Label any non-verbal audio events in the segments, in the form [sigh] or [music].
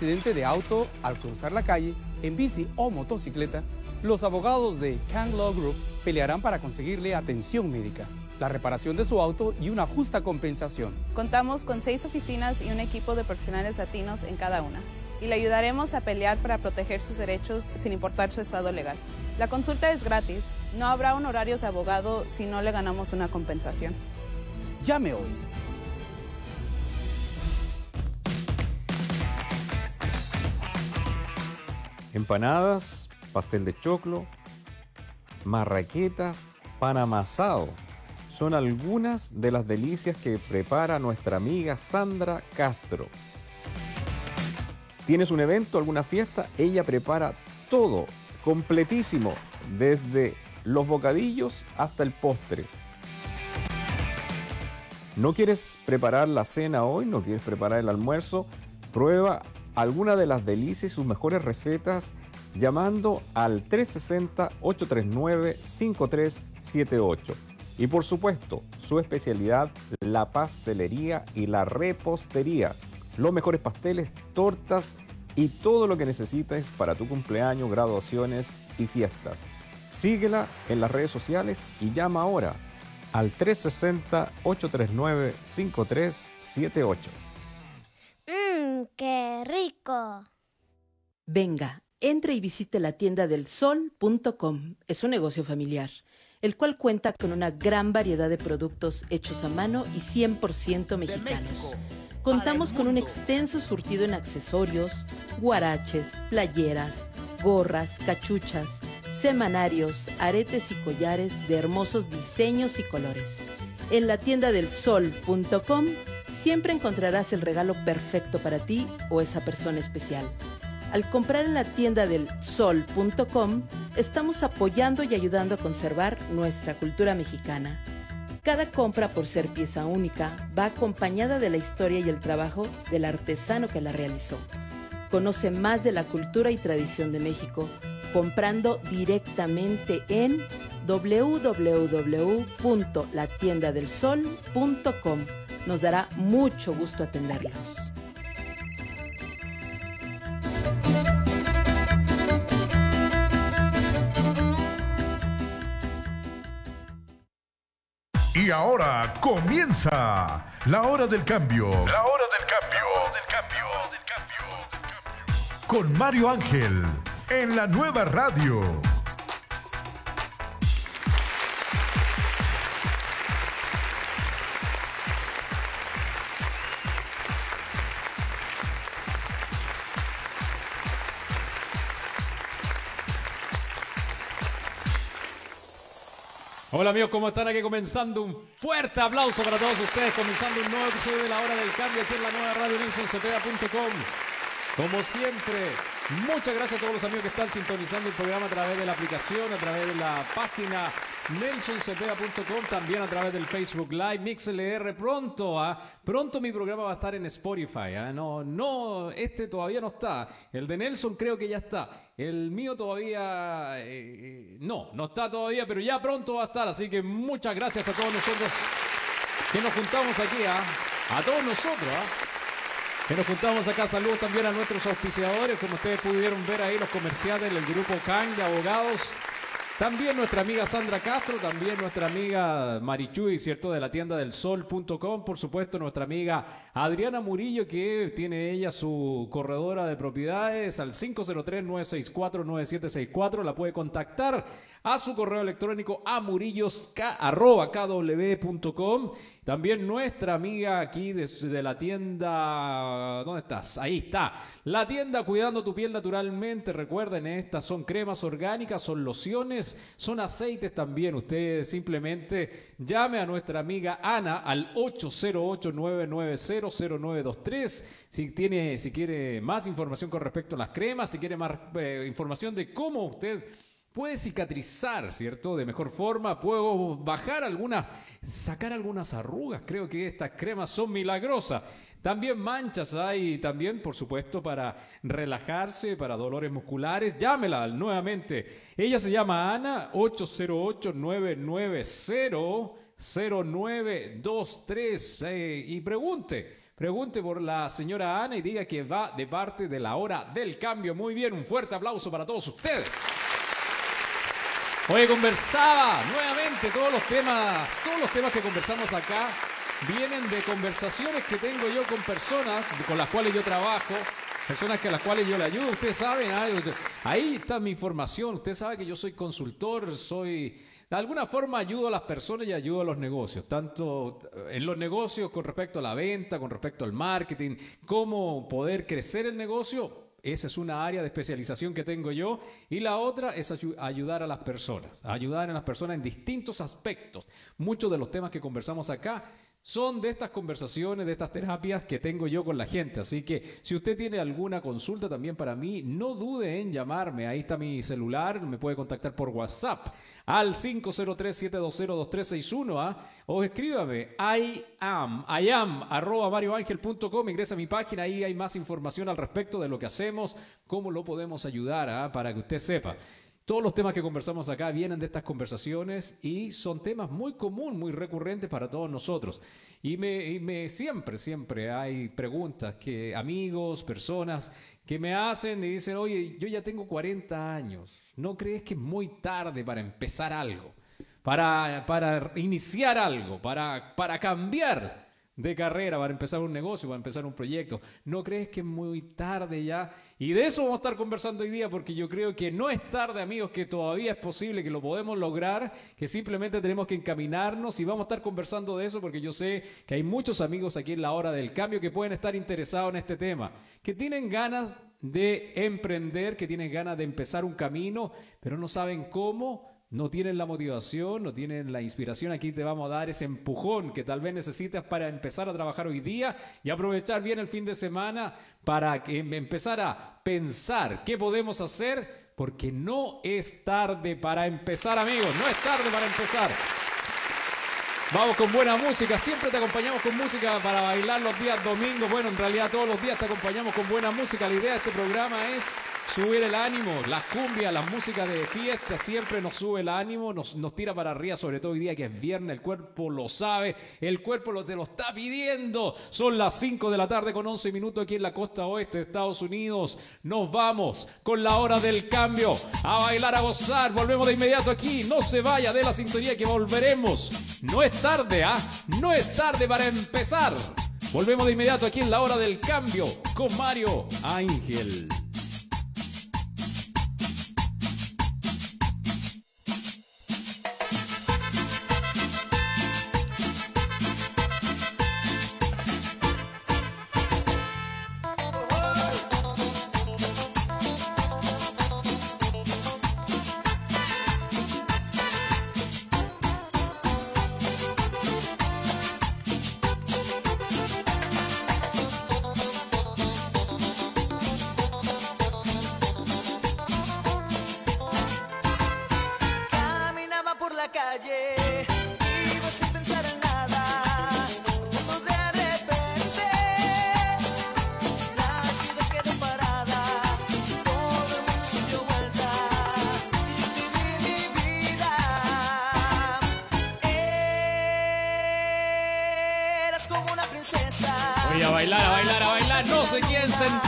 accidente de auto al cruzar la calle en bici o motocicleta, los abogados de Kang Law Group pelearán para conseguirle atención médica, la reparación de su auto y una justa compensación. Contamos con seis oficinas y un equipo de profesionales latinos en cada una y le ayudaremos a pelear para proteger sus derechos sin importar su estado legal. La consulta es gratis. No habrá honorarios de abogado si no le ganamos una compensación. Llame hoy. Empanadas, pastel de choclo, marraquetas, pan amasado. Son algunas de las delicias que prepara nuestra amiga Sandra Castro. ¿Tienes un evento, alguna fiesta? Ella prepara todo, completísimo, desde los bocadillos hasta el postre. ¿No quieres preparar la cena hoy? ¿No quieres preparar el almuerzo? Prueba alguna de las delicias y sus mejores recetas llamando al 360-839-5378. Y por supuesto, su especialidad, la pastelería y la repostería. Los mejores pasteles, tortas y todo lo que necesites para tu cumpleaños, graduaciones y fiestas. Síguela en las redes sociales y llama ahora al 360-839-5378. Qué rico. Venga, entre y visite la tienda del sol.com. Es un negocio familiar, el cual cuenta con una gran variedad de productos hechos a mano y 100% mexicanos. Contamos con un extenso surtido en accesorios, guaraches, playeras, gorras, cachuchas, semanarios, aretes y collares de hermosos diseños y colores. En la tienda del sol.com siempre encontrarás el regalo perfecto para ti o esa persona especial. Al comprar en la tienda del sol.com, estamos apoyando y ayudando a conservar nuestra cultura mexicana. Cada compra, por ser pieza única, va acompañada de la historia y el trabajo del artesano que la realizó. Conoce más de la cultura y tradición de México comprando directamente en www.latiendadelsol.com. Nos dará mucho gusto atenderlos. Y ahora comienza la hora del cambio. La hora del cambio. Del cambio. Del cambio. Con Mario Ángel en la nueva radio. Hola amigos, ¿cómo están? Aquí comenzando un fuerte aplauso para todos ustedes, comenzando un nuevo episodio de la hora del cambio aquí en la nueva radio nelsoncepeda.com. Como siempre, muchas gracias a todos los amigos que están sintonizando el programa a través de la aplicación, a través de la página nelsoncepeda.com, también a través del Facebook Live, MixLR. Pronto, ¿ah? pronto mi programa va a estar en Spotify. ¿ah? No, no, este todavía no está. El de Nelson creo que ya está. El mío todavía eh, no, no está todavía, pero ya pronto va a estar. Así que muchas gracias a todos nosotros que nos juntamos aquí, ¿ah? a todos nosotros. Que nos juntamos acá, saludos también a nuestros auspiciadores, como ustedes pudieron ver ahí, los comerciales del grupo CAN de abogados, también nuestra amiga Sandra Castro, también nuestra amiga Marichuy, ¿cierto? De la tienda del sol.com, por supuesto, nuestra amiga Adriana Murillo, que tiene ella su corredora de propiedades al 503-964-9764, la puede contactar a su correo electrónico a. También nuestra amiga aquí de, la tienda, ¿dónde estás? Ahí está. La tienda Cuidando tu piel naturalmente. Recuerden, estas son cremas orgánicas, son lociones, son aceites también. Ustedes simplemente llame a nuestra amiga Ana al 808-990-0923. Si, tiene, si quiere más información con respecto a las cremas, si quiere más eh, información de cómo usted puede cicatrizar, ¿cierto? De mejor forma, puedo bajar algunas, sacar algunas arrugas. Creo que estas cremas son milagrosas. También manchas hay, también, por supuesto, para relajarse, para dolores musculares. Llámela nuevamente. Ella se llama Ana, 808-990-0923. Eh, y pregunte Pregunte por la señora Ana y diga que va de parte de la hora del cambio. Muy bien, un fuerte aplauso para todos ustedes. Hoy conversaba nuevamente todos los temas, todos los temas que conversamos acá vienen de conversaciones que tengo yo con personas con las cuales yo trabajo, personas que a las cuales yo le ayudo. Ustedes saben, ah, ahí está mi información. Usted sabe que yo soy consultor, soy de alguna forma ayudo a las personas y ayudo a los negocios, tanto en los negocios con respecto a la venta, con respecto al marketing, cómo poder crecer el negocio. Esa es una área de especialización que tengo yo. Y la otra es ayudar a las personas, ayudar a las personas en distintos aspectos. Muchos de los temas que conversamos acá son de estas conversaciones, de estas terapias que tengo yo con la gente. Así que si usted tiene alguna consulta también para mí, no dude en llamarme. Ahí está mi celular, me puede contactar por WhatsApp al 503-720-2361 ¿ah? o escríbame I am, I am, arroba marioangel.com, ingresa a mi página, ahí hay más información al respecto de lo que hacemos, cómo lo podemos ayudar ¿ah? para que usted sepa. Todos los temas que conversamos acá vienen de estas conversaciones y son temas muy comunes, muy recurrentes para todos nosotros. Y me, siempre, siempre hay preguntas que amigos, personas que me hacen y dicen, oye, yo ya tengo 40 años, ¿no crees que es muy tarde para empezar algo? Para, para iniciar algo, para, para cambiar de carrera, para empezar un negocio, para empezar un proyecto. ¿No crees que es muy tarde ya? Y de eso vamos a estar conversando hoy día porque yo creo que no es tarde, amigos, que todavía es posible, que lo podemos lograr, que simplemente tenemos que encaminarnos y vamos a estar conversando de eso porque yo sé que hay muchos amigos aquí en la hora del cambio que pueden estar interesados en este tema, que tienen ganas de emprender, que tienen ganas de empezar un camino, pero no saben cómo no tienen la motivación, no tienen la inspiración, aquí te vamos a dar ese empujón que tal vez necesitas para empezar a trabajar hoy día y aprovechar bien el fin de semana para que em, empezar a pensar qué podemos hacer, porque no es tarde para empezar, amigos, no es tarde para empezar. Vamos con buena música, siempre te acompañamos con música para bailar los días domingos. Bueno, en realidad todos los días te acompañamos con buena música. La idea de este programa es subir el ánimo, las cumbias, la música de fiesta siempre nos sube el ánimo, nos, nos tira para arriba, sobre todo hoy día que es viernes, el cuerpo lo sabe, el cuerpo lo, te lo está pidiendo. Son las 5 de la tarde con 11 minutos aquí en la costa oeste de Estados Unidos. Nos vamos con la hora del cambio, a bailar, a gozar. Volvemos de inmediato aquí, no se vaya de la sintonía que volveremos. Tarde, ¿ah? No es tarde para empezar. Volvemos de inmediato aquí en la hora del cambio con Mario Ángel. Seguimos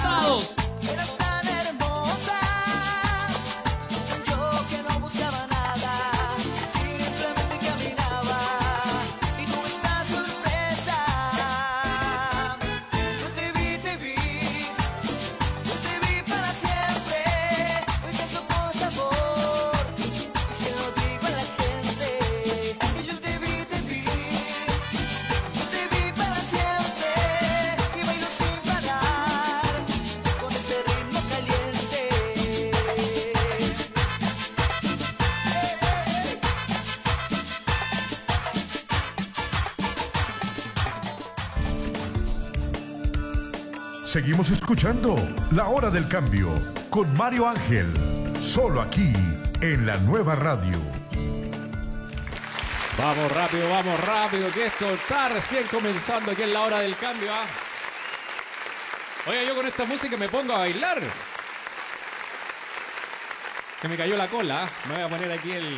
escuchando La Hora del Cambio con Mario Ángel, solo aquí en la nueva radio. Vamos rápido, vamos rápido, que esto está recién comenzando aquí en La Hora del Cambio. ¿ah? Oiga, yo con esta música me pongo a bailar. Se me cayó la cola. ¿ah? Me voy a poner aquí el,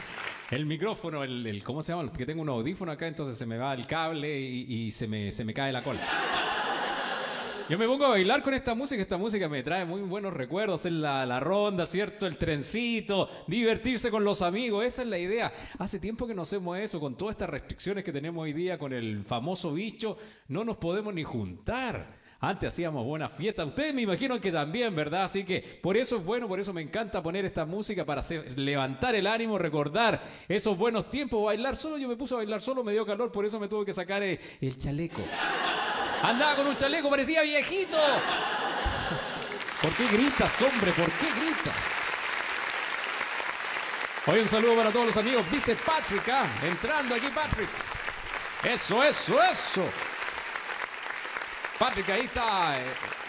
[laughs] el micrófono, el, ¿cómo se llama? Que tengo un audífono acá, entonces se me va el cable y, se, me, se me cae la cola. Yo me pongo a bailar con esta música, esta música me trae muy buenos recuerdos, hacer la, la ronda, ¿cierto? El trencito, divertirse con los amigos, esa es la idea. Hace tiempo que no hacemos eso, con todas estas restricciones que tenemos hoy día, con el famoso bicho, no nos podemos ni juntar. Antes hacíamos buenas fiestas, ustedes me imagino que también, ¿verdad? Así que por eso es bueno, por eso me encanta poner esta música para levantar el ánimo, recordar esos buenos tiempos, bailar solo. Yo me puse a bailar solo, me dio calor, por eso me tuve que sacar eh, el chaleco. Andaba con un chaleco, parecía viejito. ¿Por qué gritas, hombre? ¿Por qué gritas? Hoy un saludo para todos los amigos. Dice Patrick, ah, entrando aquí Patrick. Eso, eso, eso. Patrick ahí está eh,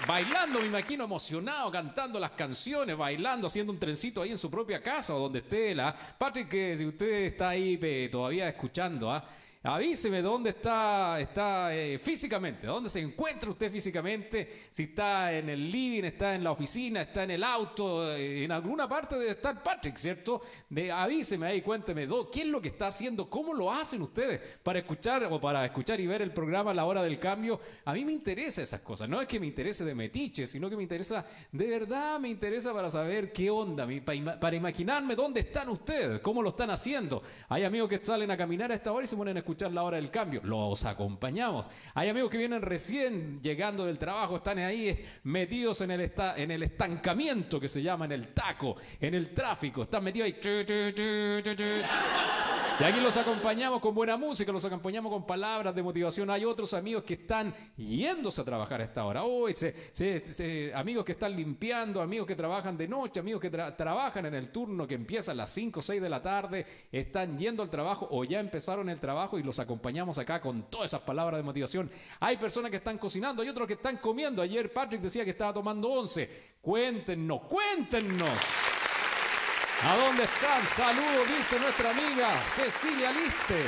bailando, me imagino, emocionado, cantando las canciones, bailando, haciendo un trencito ahí en su propia casa o donde esté él. ah. Patrick, que si usted está ahí eh, todavía escuchando, ah, avíseme dónde está, está eh, físicamente, dónde se encuentra usted físicamente, si está en el living, está en la oficina, está en el auto, eh, en alguna parte debe estar Patrick, ¿cierto? De, avíseme ahí, cuénteme qué es lo que está haciendo, cómo lo hacen ustedes para escuchar o para escuchar y ver el programa a la hora del cambio. A mí me interesa esas cosas, no es que me interese de metiche, sino que me interesa, de verdad me interesa para saber qué onda, para imaginarme dónde están ustedes, cómo lo están haciendo. Hay amigos que salen a caminar a esta hora y se ponen a escuchar la hora del cambio, los acompañamos. Hay amigos que vienen recién llegando del trabajo, están ahí metidos en el, esta- en el estancamiento que se llama, en el taco, en el tráfico, están metidos ahí. Y aquí los acompañamos con buena música, los acompañamos con palabras de motivación. Hay otros amigos que están yéndose a trabajar a esta hora. Hoy se- amigos que están limpiando, amigos que trabajan de noche, amigos que tra- trabajan en el turno que empieza a las 5 o 6 de la tarde, están yendo al trabajo o ya empezaron el trabajo y los acompañamos acá con todas esas palabras de motivación. Hay personas que están cocinando, hay otros que están comiendo. Ayer Patrick decía que estaba tomando 11. Cuéntenos, cuéntenos. ¿A dónde están? Saludos, dice nuestra amiga Cecilia Liste.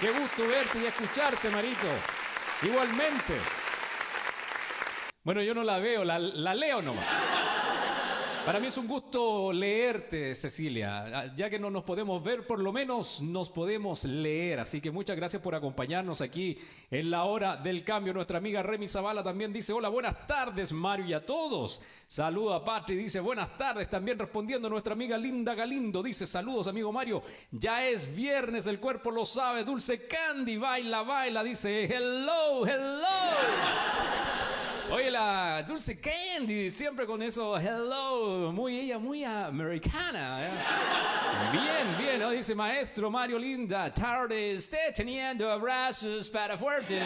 Qué gusto verte y escucharte, Marito. Igualmente. Bueno, yo no la veo, la, la leo nomás. Para mí es un gusto leerte, Cecilia. Ya que no nos podemos ver, por lo menos nos podemos leer. Así que muchas gracias por acompañarnos aquí en la hora del cambio. Nuestra amiga Remy Zavala también dice, hola, buenas tardes, Mario, y a todos. Saluda a Patri, dice, buenas tardes. También respondiendo nuestra amiga Linda Galindo, dice, saludos, amigo Mario. Ya es viernes, el cuerpo lo sabe. Dulce Candy, baila, baila, dice, hello, hello. Oye, la Dulce Candy, siempre con eso, hello, muy ella, muy americana. ¿eh? Bien, bien, ¿no? Dice maestro Mario Linda, tarde esté teniendo abrazos para fuertes.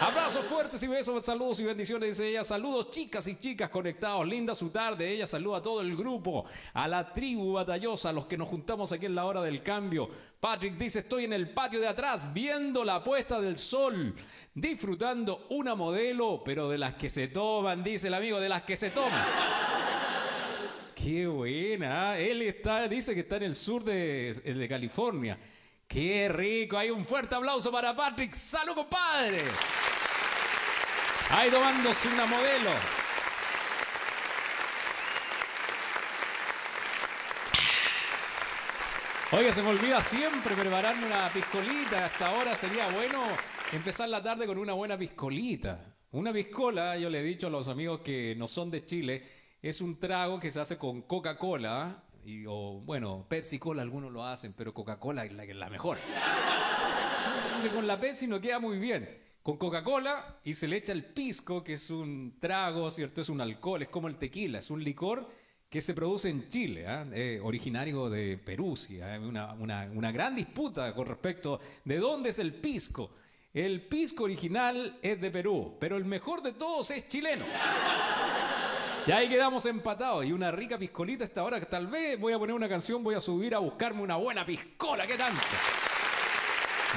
Abrazos fuertes y besos, saludos y bendiciones, dice ella. Saludos, chicas y chicas conectados. Linda su tarde. Ella saluda a todo el grupo, a la tribu batallosa, a los que nos juntamos aquí en la hora del cambio. Patrick dice: Estoy en el patio de atrás viendo la puesta del sol, disfrutando una modelo, pero de las que se toman, dice el amigo, de las que se toman. [laughs] Qué buena. ¿eh? Él está, dice que está en el sur de, de California. Qué rico. Hay un fuerte aplauso para Patrick. ¡Salud, compadre! Ahí tomándose una modelo. Oiga, se me olvida siempre prepararme una piscolita. Hasta ahora sería bueno empezar la tarde con una buena piscolita. Una piscola, yo le he dicho a los amigos que no son de Chile, es un trago que se hace con Coca-Cola. Y, o bueno, Pepsi Cola algunos lo hacen, pero Coca-Cola es la, mejor. Con la Pepsi no queda muy bien. Con Coca-Cola y se le echa el pisco, que es un trago, ¿cierto? Es un alcohol, es como el tequila, es un licor que se produce en Chile, ¿ah? Eh, originario de Perú, sí, ¿ah? una, una- una gran disputa con respecto de dónde es el pisco. El pisco original es de Perú, pero el mejor de todos es chileno. Y ahí quedamos empatados. Y una rica piscolita esta hora tal vez voy a poner una canción, voy a subir a buscarme una buena piscola, ¿qué tanto?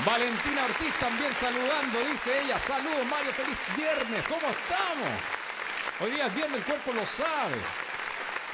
Valentina Ortiz también saludando, dice ella. Saludos Mario, feliz viernes, ¿cómo estamos? Hoy día es viernes, el cuerpo lo sabe.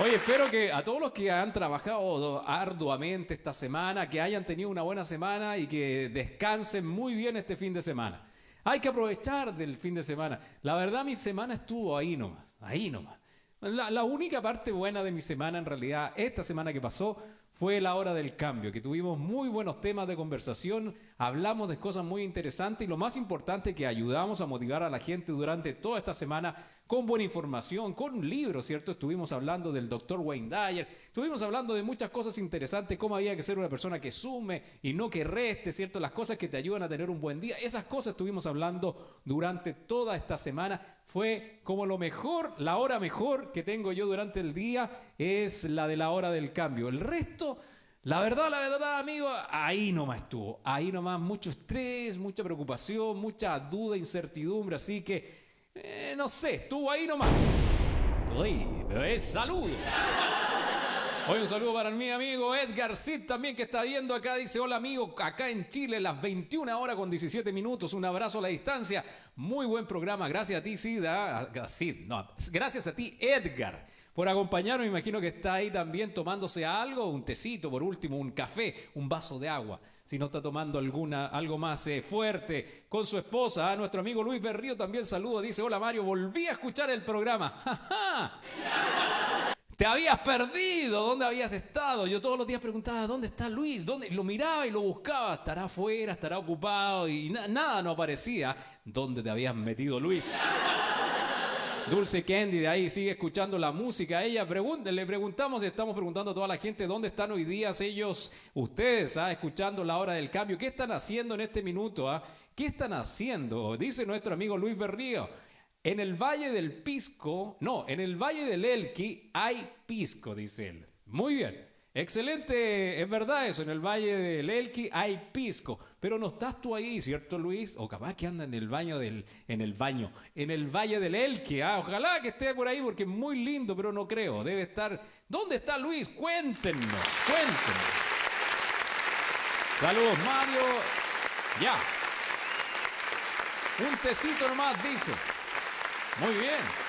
Oye, espero que a todos los que han trabajado arduamente esta semana, que hayan tenido una buena semana y que descansen muy bien este fin de semana. Hay que aprovechar del fin de semana. La verdad, mi semana estuvo ahí nomás, ahí nomás. La, única parte buena de mi semana, en realidad, esta semana que pasó, fue la hora del cambio, que tuvimos muy buenos temas de conversación, hablamos de cosas muy interesantes y lo más importante que ayudamos a motivar a la gente durante toda esta semana con buena información, con un libro, ¿cierto? Estuvimos hablando del doctor Wayne Dyer, estuvimos hablando de muchas cosas interesantes, cómo había que ser una persona que sume y no que reste, ¿cierto? Las cosas que te ayudan a tener un buen día, esas cosas estuvimos hablando durante toda esta semana. Fue como lo mejor, la hora mejor que tengo yo durante el día es la de la hora del cambio. El resto... La verdad, la verdad, amigo, ahí nomás estuvo. Ahí nomás mucho estrés, mucha preocupación, mucha duda, incertidumbre. Así que eh, no sé, estuvo ahí nomás. Uy, pero es saludo. Hoy un saludo para mi amigo Edgar Cid también que está viendo acá. Dice, hola amigo, acá en Chile las 21 horas con 17 minutos. Un abrazo a la distancia. Muy buen programa. Gracias a ti, Cid. ah, a- no, gracias a ti, Edgar, por acompañarnos. Me imagino que está ahí también tomándose algo, un tecito, por último, un café, un vaso de agua. Si no está tomando alguna, algo más eh, fuerte con su esposa, a nuestro amigo Luis Berrío también saluda. Dice, hola Mario, volví a escuchar el programa. [laughs] Te habías perdido, ¿dónde habías estado? Yo todos los días preguntaba, ¿dónde está Luis? ¿Dónde? Lo miraba y lo buscaba, estará afuera, estará ocupado y na- nada no aparecía. ¿Dónde te habías metido, Luis? Dulce Candy de ahí sigue escuchando la música. Ella le preguntamos, estamos preguntando a toda la gente dónde están hoy día ellos, ustedes, ah, escuchando la hora del cambio. ¿Qué están haciendo en este minuto? ah? ¿Qué están haciendo? Dice nuestro amigo Luis Berrío. En el Valle del Pisco, no, en el Valle del Elqui hay pisco, dice él. Muy bien. Excelente, es verdad eso, en el Valle del Elqui hay pisco, pero no estás tú ahí, ¿cierto Luis? O capaz que anda en el baño del, en el baño, en el Valle del Elqui, ah, ojalá que esté por ahí porque es muy lindo, pero no creo, debe estar. ¿Dónde está Luis? Cuéntenos, cuéntenos. Saludos Mario, ya. Un tecito nomás, dice. Muy bien.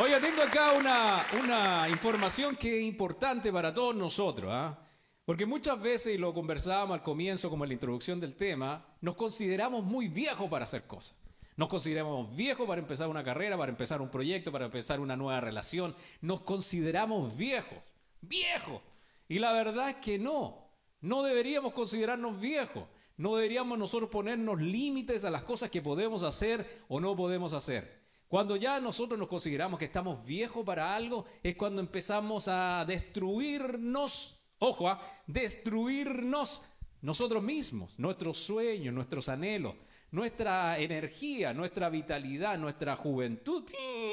Oiga, tengo acá una, una información que es importante para todos nosotros, ¿ah? Porque muchas veces, y lo conversábamos al comienzo como en la introducción del tema, nos consideramos muy viejos para hacer cosas. Nos consideramos viejos para empezar una carrera, para empezar un proyecto, para empezar una nueva relación. Nos consideramos viejos, viejos. Y la verdad es que no, no deberíamos considerarnos viejos. No deberíamos nosotros ponernos límites a las cosas que podemos hacer o no podemos hacer. Cuando ya nosotros nos consideramos que estamos viejos para algo, es cuando empezamos a destruirnos, ojo, a destruirnos nosotros mismos, nuestros sueños, nuestros anhelos, nuestra energía, nuestra vitalidad, nuestra juventud,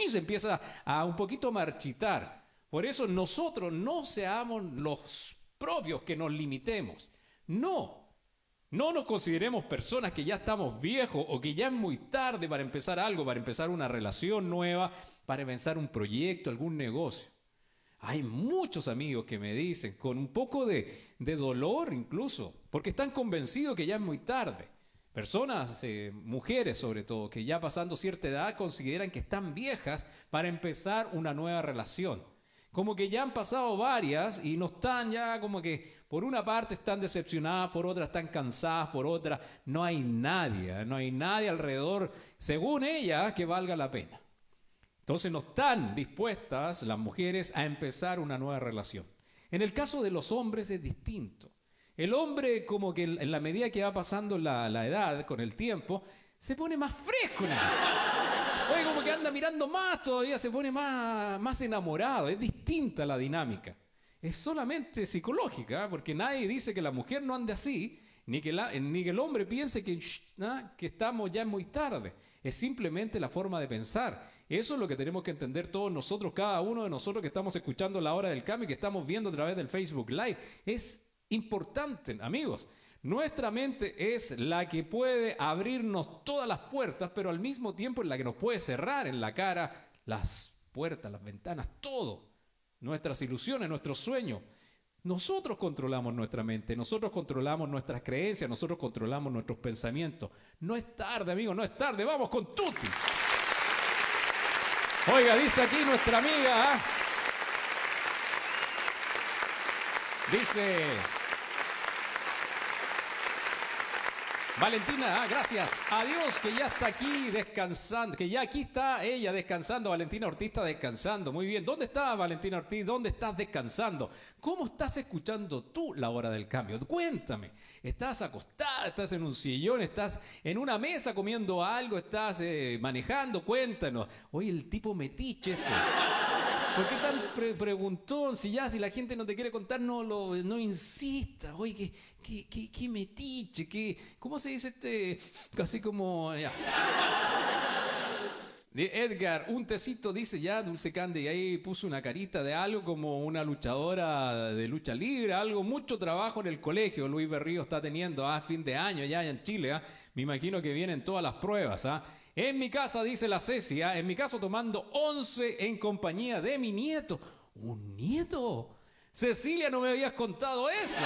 se empieza a un poquito marchitar. Por eso nosotros no seamos los propios que nos limitemos. No, no nos consideremos personas que ya estamos viejos o que ya es muy tarde para empezar algo, para empezar una relación nueva, para empezar un proyecto, algún negocio. Hay muchos amigos que me dicen, con un poco de, de dolor incluso, porque están convencidos que ya es muy tarde. Personas, eh, mujeres sobre todo, que ya pasando cierta edad consideran que están viejas para empezar una nueva relación. Como que ya han pasado varias y no están ya como que por una parte están decepcionadas, por otra están cansadas, por otra no hay nadie, ¿eh? no hay nadie alrededor, según ella, que valga la pena. Entonces no están dispuestas las mujeres a empezar una nueva relación. En el caso de los hombres es distinto. El hombre como que en la medida que va pasando la, la edad, con el tiempo, se pone más fresco. Oye, como que anda mirando más todavía, se pone más, más enamorado. Es distinta la dinámica. Es solamente psicológica, ¿eh? porque nadie dice que la mujer no ande así, ni que, ni el hombre piense ¿ah? que estamos ya muy tarde. Es simplemente la forma de pensar. Eso es lo que tenemos que entender todos nosotros, cada uno de nosotros que estamos escuchando la hora del cambio y que estamos viendo a través del Facebook Live. Es importante, amigos. Nuestra mente es la que puede abrirnos todas las puertas, pero al mismo tiempo es la que nos puede cerrar en la cara las puertas, las ventanas, todo. Nuestras ilusiones, nuestros sueños. Nosotros controlamos nuestra mente, nosotros controlamos nuestras creencias, nosotros controlamos nuestros pensamientos. No es tarde, amigos, no es tarde. Vamos con Tuti. Oiga, dice aquí nuestra amiga. ¿ah? Dice. Valentina, ah, gracias. Adiós, que ya está aquí descansando, que ya aquí está ella descansando. Valentina Ortiz está descansando. Muy bien. ¿Dónde está Valentina Ortiz? ¿Dónde estás descansando? ¿Cómo estás escuchando tú la hora del cambio? Cuéntame. ¿Estás acostada? ¿Estás en un sillón? ¿Estás en una mesa comiendo algo? ¿Estás eh, manejando? Cuéntanos. Oye, el tipo metiche este. ¿Por qué tan pre- preguntón? Si ya, si la gente no te quiere contar, no lo, no insista. Oye, qué, qué, qué, qué metiche, qué, ¿cómo se dice este? Casi como. ya. Edgar, un tecito dice ya, Dulce Candy, y ahí puso una carita de algo como una luchadora de lucha libre, algo, mucho trabajo en el colegio. Luis Berrío está teniendo a fin de año ya en Chile. ¿ah? Me imagino que vienen todas las pruebas. ¿ah? En mi casa, dice la Cecia, en mi caso tomando 11 en compañía de mi nieto. ¿Un nieto? Cecilia, no me habías contado eso.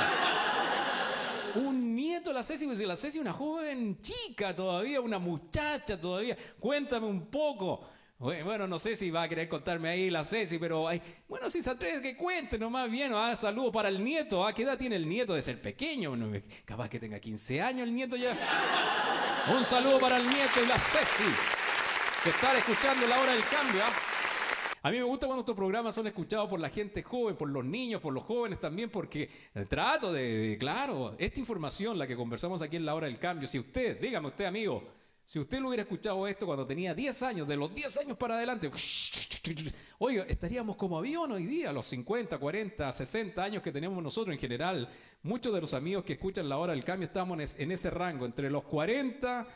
Un nieto, la Ceci, pues la Ceci una joven chica todavía, una muchacha todavía. Cuéntame un poco. Bue- Bueno, no sé si va a querer contarme ahí la Ceci, pero ay, bueno, si se atreve que cuente nomás bien. Ah, saludo para el nieto. Ah, ¿Qué edad tiene el nieto de ser pequeño? Bueno, capaz que tenga 15 años el nieto ya. Un saludo para el nieto y la Ceci, que están escuchando la hora del cambio. ¿ah? A mí me gusta cuando estos programas son escuchados por la gente joven, por los niños, por los jóvenes también, porque trato de, de- claro, esta información, la que conversamos aquí en la hora del cambio, si usted, dígame usted amigo, si usted lo hubiera escuchado esto cuando tenía 10 años, de los 10 años para adelante, oiga, estaríamos como avión hoy día, los 50, 40, 60 años que tenemos nosotros en general. Muchos de los amigos que escuchan la hora del cambio estamos en es- en ese rango, entre los 40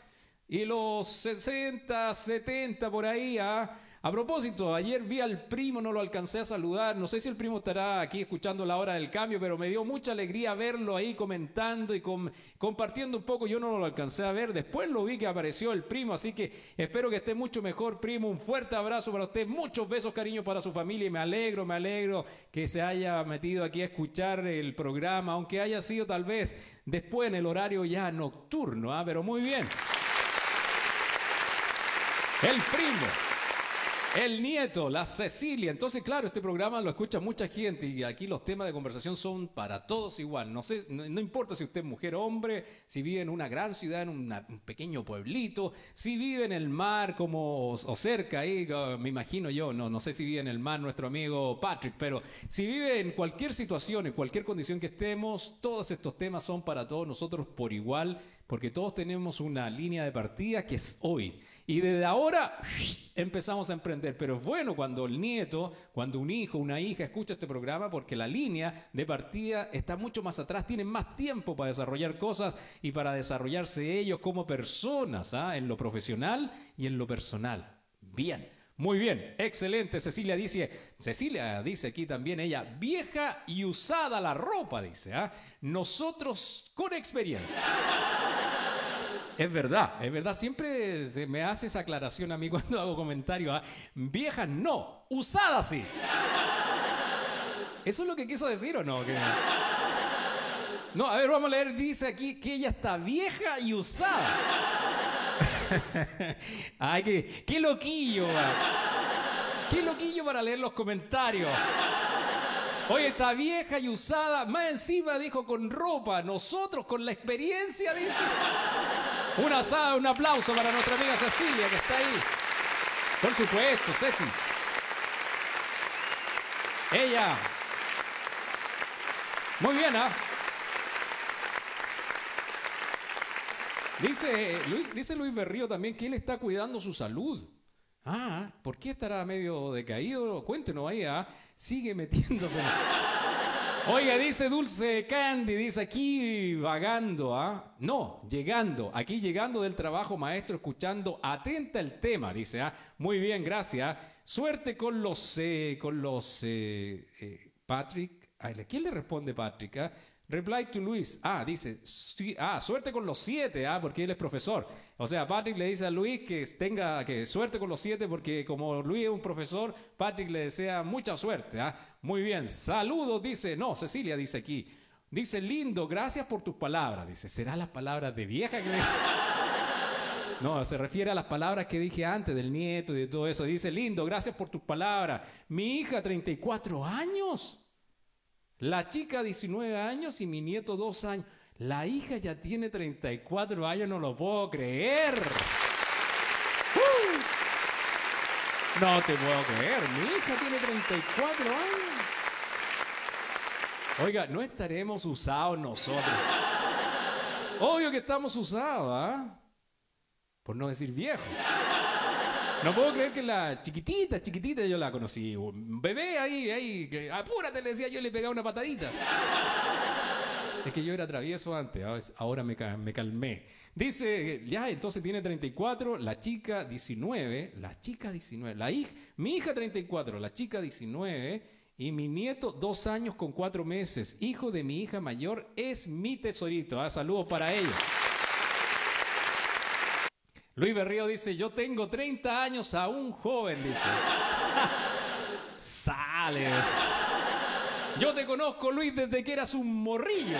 y los 60, 70 por ahí. ¿ah? A propósito, ayer vi al primo, no lo alcancé a saludar. No sé si el primo estará aquí escuchando la hora del cambio, pero me dio mucha alegría verlo ahí comentando y com- compartiendo un poco. Yo no lo alcancé a ver. Después lo vi que apareció el primo, así que espero que esté mucho mejor, primo. Un fuerte abrazo para usted, muchos besos, cariño para su familia y me alegro, me alegro que se haya metido aquí a escuchar el programa, aunque haya sido tal vez después en el horario ya nocturno, ¿ah? pero muy bien. El primo. El nieto, la Cecilia. Entonces, claro, este programa lo escucha mucha gente y aquí los temas de conversación son para todos igual. No sé, no, importa si usted es mujer o hombre, si vive en una gran ciudad, en un pequeño pueblito, si vive en el mar como o cerca ahí, me imagino yo, no, no sé si vive en el mar nuestro amigo Patrick, pero si vive en cualquier situación, en cualquier condición que estemos, todos estos temas son para todos nosotros por igual, porque todos tenemos una línea de partida que es hoy. Y desde ahora empezamos a emprender. Pero es bueno cuando el nieto, cuando un hijo, una hija escucha este programa, porque la línea de partida está mucho más atrás, tienen más tiempo para desarrollar cosas y para desarrollarse ellos como personas, ¿ah? en lo profesional y en lo personal. Bien. Muy bien, excelente. Cecilia dice, Cecilia dice aquí también ella, vieja y usada la ropa, dice, ¿ah? nosotros con experiencia. Es verdad, es verdad. Siempre se me hace esa aclaración a mí [laughs] cuando hago comentarios. ¿ah? Vieja no, usada sí. ¿Eso es lo que quiso decir o no? No, a ver, vamos a leer. Dice aquí que ella está vieja y usada. [laughs] Ay, qué, qué loquillo. Qué loquillo para leer los comentarios. Oye, está vieja y usada. Más encima dijo con ropa. Nosotros con la experiencia, dice. Un asado, un aplauso para nuestra amiga Cecilia que está ahí. Por supuesto, Ceci. Ella. Muy bien, ¿ah? Dice Luis, dice Luis Berrío también que él está cuidando su salud. Ah, ¿por qué estará medio decaído? Cuéntenos ahí, ¿ah? Sigue metiéndose. Oiga, dice Dulce Candy, dice aquí vagando, ¿ah? No, llegando, aquí llegando del trabajo, maestro, escuchando atenta el tema, dice, ¿ah? Muy bien, gracias. Suerte con los, eh, con los, eh, eh, Patrick. Ay, ¿Quién le responde Patrick? Reply to Luis. Ah, dice, ah, suerte con los siete, ah, porque él es profesor. O sea, Patrick le dice a Luis que tenga que suerte con los siete, porque como Luis es un profesor, Patrick le desea mucha suerte, ah. Muy bien, saludos, dice, no, Cecilia dice aquí. Dice, lindo, gracias por tus palabras. Dice, ¿será las palabras de vieja que me... [laughs] No, se refiere a las palabras que dije antes del nieto y de todo eso. Dice, lindo, gracias por tus palabras. Mi hija, 34 años. La chica 19 años y mi nieto 2 años. La hija ya tiene 34 años, no lo puedo creer. ¡Uh! No te puedo creer, mi hija tiene 34 años. Oiga, no estaremos usados nosotros. Obvio que estamos usados, ¿ah? Por no decir viejo. No puedo creer que la chiquitita, chiquitita, yo la conocí. Un bebé ahí, ahí, que, apúrate, le decía yo, le pegaba una patadita. Es que yo era travieso antes, ah, ahora me, me calmé. Dice, ya, entonces tiene 34, la chica 19, la chica 19, la hija, mi hija 34, la chica 19 y mi nieto dos años con cuatro meses, hijo de mi hija mayor, es mi tesorito. Ah, saludos para ellos. Luis Berrío dice, yo tengo 30 años aún joven, dice. [laughs] Sale. Yo te conozco, Luis, desde que eras un morrillo.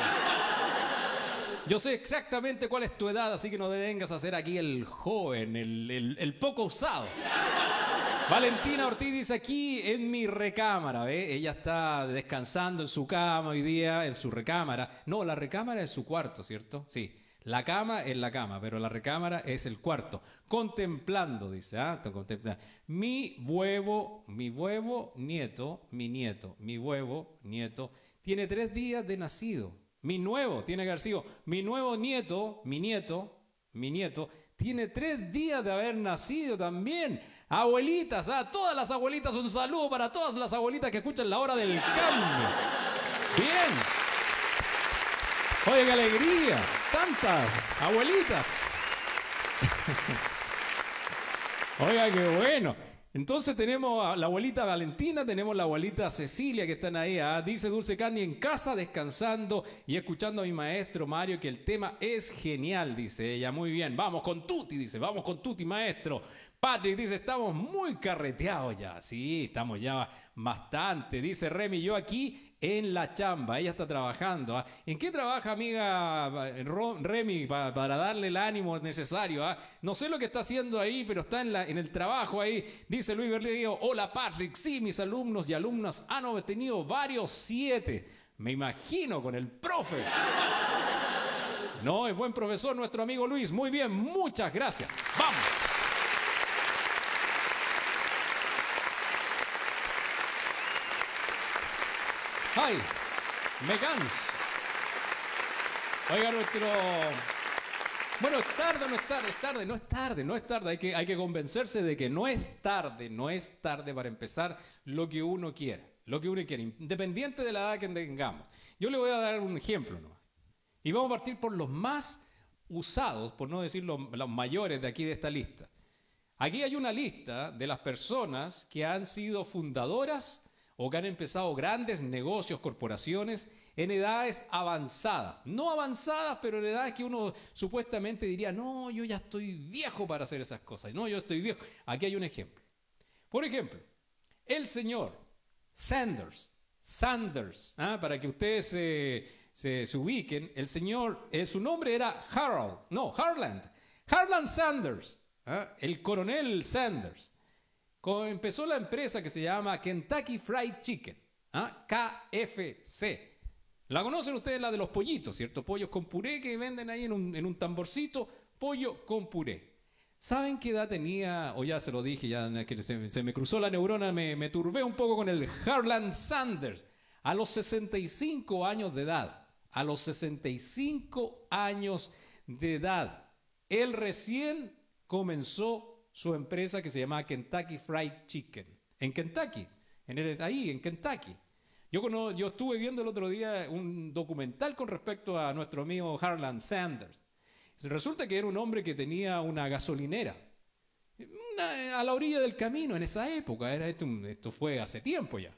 Yo sé exactamente cuál es tu edad, así que no te vengas a hacer aquí el joven, el, poco usado. Valentina Ortiz dice aquí en mi recámara, ¿ve? Ella está descansando en su cama hoy día, en su recámara. No, la recámara es su cuarto, ¿cierto? Sí. La cama es la cama, pero la recámara es el cuarto. Contemplando, dice, ¿ah? Contemplando. Mi huevo, mi huevo nieto, mi nieto, mi huevo nieto, tiene tres días de nacido. Mi nuevo, tiene que haber mi nuevo nieto, mi nieto, mi nieto, tiene tres días de haber nacido también. Abuelitas, ah, todas las abuelitas, un saludo para todas las abuelitas que escuchan la hora del cambio. Bien. Oye, qué alegría. Tantas abuelitas. [laughs] Oiga, qué bueno. Entonces tenemos a la abuelita Valentina, tenemos la abuelita Cecilia que están ahí. ah, Dice Dulce Candy en casa descansando y escuchando a mi maestro Mario que el tema es genial, dice ella. Muy bien, vamos con Tuti, dice, vamos con Tuti, maestro. Patrick dice, estamos muy carreteados ya. Sí, estamos ya bastante. Dice Remy, yo aquí en la chamba. Ella está trabajando. ¿ah? ¿En qué trabaja, amiga Remy, pa- para darle el ánimo necesario? ah? No sé lo que está haciendo ahí, pero está en, en el trabajo ahí. Dice Luis Berlío, hola Patrick, sí, mis alumnos y alumnas han obtenido varios siete. Me imagino con el profe. No, es buen profesor nuestro amigo Luis. Muy bien, muchas gracias. Vamos. ¡Ay! ¡Me canso! Oiga, nuestro. Bueno, es tarde, no es tarde, es tarde, no es tarde, no es tarde. Hay que, hay que convencerse de que no es tarde, no es tarde para empezar lo que uno quiere, lo que uno quiere, independiente de la edad que tengamos. Yo le voy a dar un ejemplo nomás. Y vamos a partir por los más usados, por no decir los mayores de aquí de esta lista. Aquí hay una lista de las personas que han sido fundadoras o que han empezado grandes negocios, corporaciones en edades avanzadas. No avanzadas, pero en edades que uno supuestamente diría, no, yo ya estoy viejo para hacer esas cosas. No, yo estoy viejo. Aquí hay un ejemplo. Por ejemplo, el señor Sanders, Sanders, ¿ah? para que ustedes se, se- se ubiquen, el señor, eh, su nombre era Harold, no, Harland, Harland Sanders, ¿ah? el coronel Sanders. Empezó la empresa que se llama Kentucky Fried Chicken, ¿ah? KFC. La conocen ustedes, la de los pollitos, ¿cierto? Pollos con puré que venden ahí en un, en un tamborcito, pollo con puré. ¿Saben qué edad tenía? O ya se lo dije, ya se, se me cruzó la neurona, me, me turbé un poco con el Harland Sanders. A los 65 años de edad. A los 65 años de edad. Él recién comenzó su empresa que se llamaba Kentucky Fried Chicken. En Kentucky. En ahí, en Kentucky. Yo, cono- yo estuve viendo el otro día un documental con respecto a nuestro amigo Harland Sanders. Resulta que era un hombre que tenía una gasolinera a la orilla del camino en esa época. Era esto, esto fue hace tiempo ya.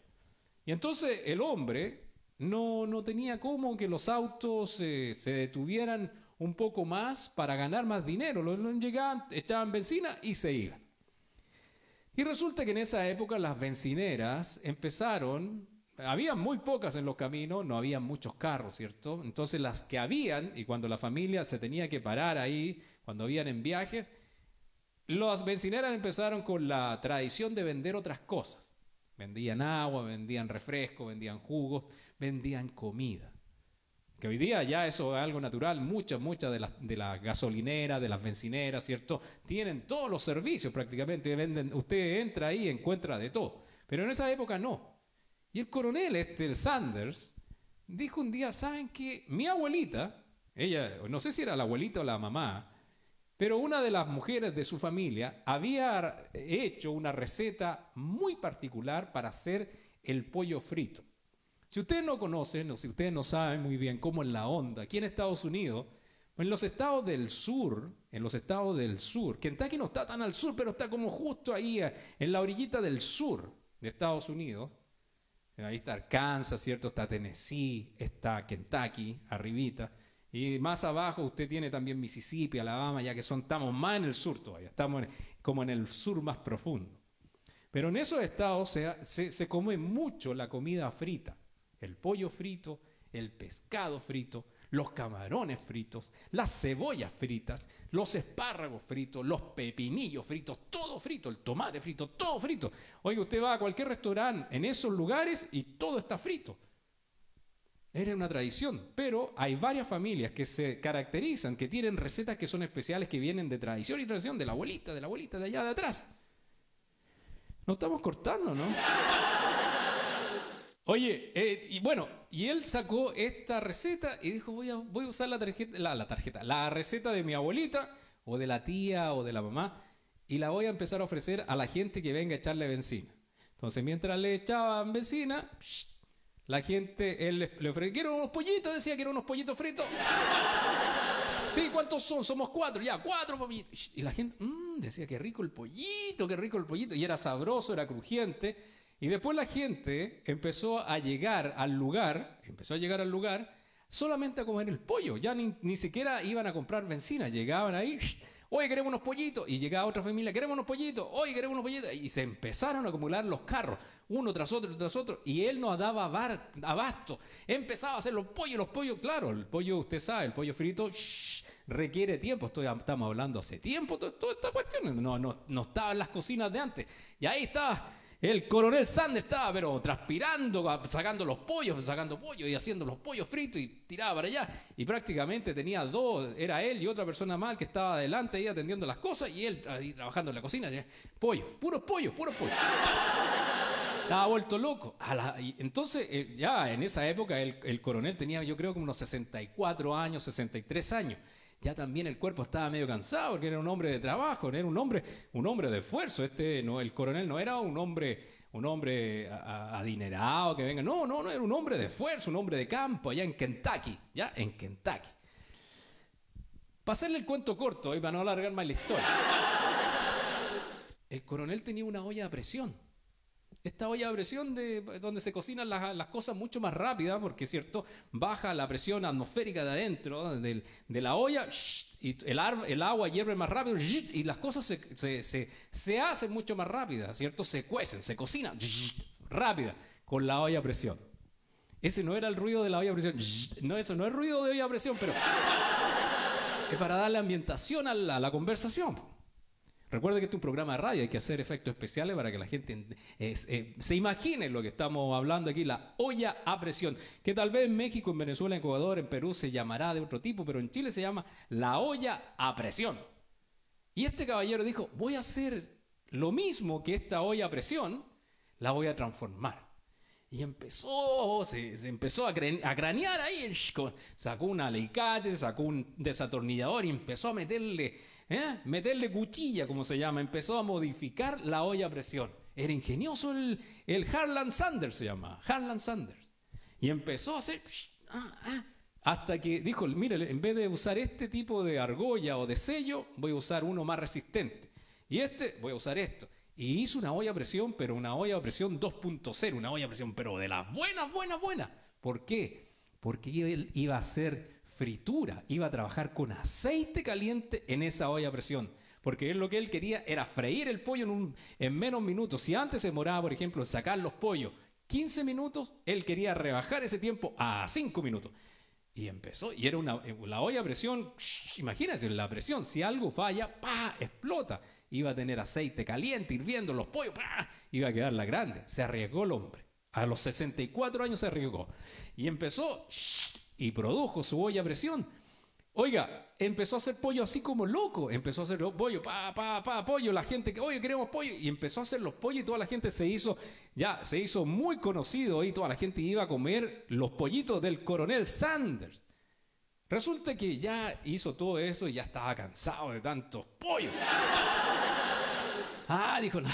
Y entonces el hombre no, no tenía cómo que los autos eh, se detuvieran un poco más para ganar más dinero. Llegaban, echaban benzina y se iban. Y resulta que en esa época las bencineras empezaron, había muy pocas en los caminos, no había muchos carros, ¿cierto? Entonces las que habían, y cuando la familia se tenía que parar ahí, cuando habían en viajes, las bencineras empezaron con la tradición de vender otras cosas. Vendían agua, vendían refresco, vendían jugos, vendían comida. Que hoy día ya eso es algo natural. Muchas, muchas de las, gasolineras, de las bencineras, ¿cierto? Tienen todos los servicios prácticamente. Usted entra ahí y encuentra de todo. Pero en esa época no. Y el coronel, este, Sanders, dijo un día, ¿saben qué? Mi abuelita, ella, no sé si era la abuelita o la mamá, pero una de las mujeres de su familia había hecho una receta muy particular para hacer el pollo frito. Si ustedes no conocen o si ustedes no saben muy bien cómo es la onda, aquí en Estados Unidos, en los estados del sur, en los estados del sur, Kentucky no está tan al sur, pero está como justo ahí, eh, en la orillita del sur de Estados Unidos. Ahí está Arkansas, ¿cierto? Está Tennessee, está Kentucky, arribita. Y más abajo usted tiene también Mississippi, Alabama, ya que son, estamos más en el sur todavía, estamos como en el sur más profundo. Pero en esos estados se come mucho la comida frita. El pollo frito, el pescado frito, los camarones fritos, las cebollas fritas, los espárragos fritos, los pepinillos fritos, todo frito, el tomate frito, todo frito. Oiga, usted va a cualquier restaurante en esos lugares y todo está frito. Era una tradición, pero hay varias familias que se caracterizan, que tienen recetas que son especiales, que vienen de tradición y tradición, de la abuelita, de la abuelita, de allá de atrás. No estamos cortando, ¿no? Oye, eh, y bueno, y él sacó esta receta y dijo, voy a, voy a usar la tarjeta, la, receta de mi abuelita, o de la tía, o de la mamá, y la voy a empezar a ofrecer a la gente que venga a echarle benzina. Entonces, mientras le echaban benzina, psh, la gente, él le, ofrecía, quiero unos pollitos, decía, quiero unos pollitos fritos. Sí, ¿cuántos son? Somos cuatro, ya, cuatro pollitos. Y la gente "Mm", decía, qué rico el pollito, qué rico el pollito. Y era sabroso, era crujiente. Y después la gente empezó a llegar al lugar, empezó a llegar al lugar solamente a comer el pollo. Ya ni, ni siquiera iban a comprar benzina. Llegaban ahí, oye, queremos unos pollitos. Y llegaba otra familia, queremos unos pollitos, oye, queremos unos pollitos. Y se empezaron a acumular los carros, uno tras otro, tras otro. Y él no daba abasto. Empezaba a hacer los pollos, los pollos, claro, el pollo, usted sabe, el pollo frito shh, requiere tiempo. Estoy, estamos hablando hace tiempo, to- toda esta cuestión. No, no, no estaba en las cocinas de antes. Y ahí estaba. El coronel Sanders estaba, pero transpirando, sacando los pollos, sacando pollos y haciendo los pollos fritos y tiraba para allá. Y prácticamente tenía dos, era él y otra persona más que estaba adelante ahí atendiendo las cosas y él ahí trabajando en la cocina. Pollo, puros pollos, puros pollos. Estaba vuelto loco. Entonces, eh, ya en esa época, el, el coronel tenía, yo creo, como unos 64 años, 63 años. Ya también el cuerpo estaba medio cansado porque era un hombre de trabajo, era un hombre, un hombre de esfuerzo. Este, no, el coronel no era un hombre, un hombre adinerado que venga. No, no, no, era un hombre de esfuerzo, un hombre de campo allá en Kentucky, ya en Kentucky. Para hacerle el cuento corto y para no alargar más la historia. El coronel tenía una olla a presión. Esta olla a presión de, donde se cocinan las, cosas mucho más rápidas, porque cierto, baja la presión atmosférica de adentro del- de la olla y el, agua hierve más rápido y las cosas se, se- se- se hacen mucho más rápidas, ¿cierto? Se cuecen, se cocinan rápida con la olla a presión. Ese no era el ruido de la olla a presión. No, eso no es ruido de olla a presión, pero es para darle ambientación a la conversación. Recuerde que es un programa de radio, hay que hacer efectos especiales para que la gente eh, se imagine lo que estamos hablando aquí, la olla a presión, que tal vez en México, en Venezuela, en Ecuador, en Perú se llamará de otro tipo, pero en Chile se llama la olla a presión. Y este caballero dijo, voy a hacer lo mismo que esta olla a presión, la voy a transformar. Y empezó, se, empezó a, a cranear ahí, sacó un alicate, sacó un desatornillador y empezó a meterle, ¿eh? meterle cuchilla, como se llama, empezó a modificar la olla a presión. Era ingenioso el, el Harlan Sanders, se llama, Harlan Sanders. Y empezó a hacer, ah, ah, hasta que dijo, mire, en vez de usar este tipo de argolla o de sello, voy a usar uno más resistente. Y este, voy a usar esto. Y hizo una olla a presión, pero una olla a presión 2.0, una olla a presión, pero de las buenas, buenas, buenas. ¿Por qué? Porque él iba a hacer fritura, iba a trabajar con aceite caliente en esa olla a presión. Porque él lo que él quería era freír el pollo en, un- en menos minutos. Si antes se demoraba, por ejemplo, en sacar los pollos 15 minutos, él quería rebajar ese tiempo a 5 minutos. Y empezó, y era una, la olla a presión, shh, imagínate, la presión, si algo falla, ¡pa! explota. Iba a tener aceite caliente, hirviendo los pollos, ¡pa! iba a quedar la grande. Se arriesgó el hombre. A los 64 años se arriesgó. Y empezó, shh, y produjo su olla a presión. Oiga, empezó a hacer pollo así como loco. Empezó a hacer pollo, pa, pa, pa, pollo. La gente que, oye, queremos pollo. Y empezó a hacer los pollos y toda la gente se hizo, ya, se hizo muy conocido y toda la gente iba a comer los pollitos del coronel Sanders. Resulta que ya hizo todo eso y ya estaba cansado de tantos pollos. [laughs] Ah, dijo, "No,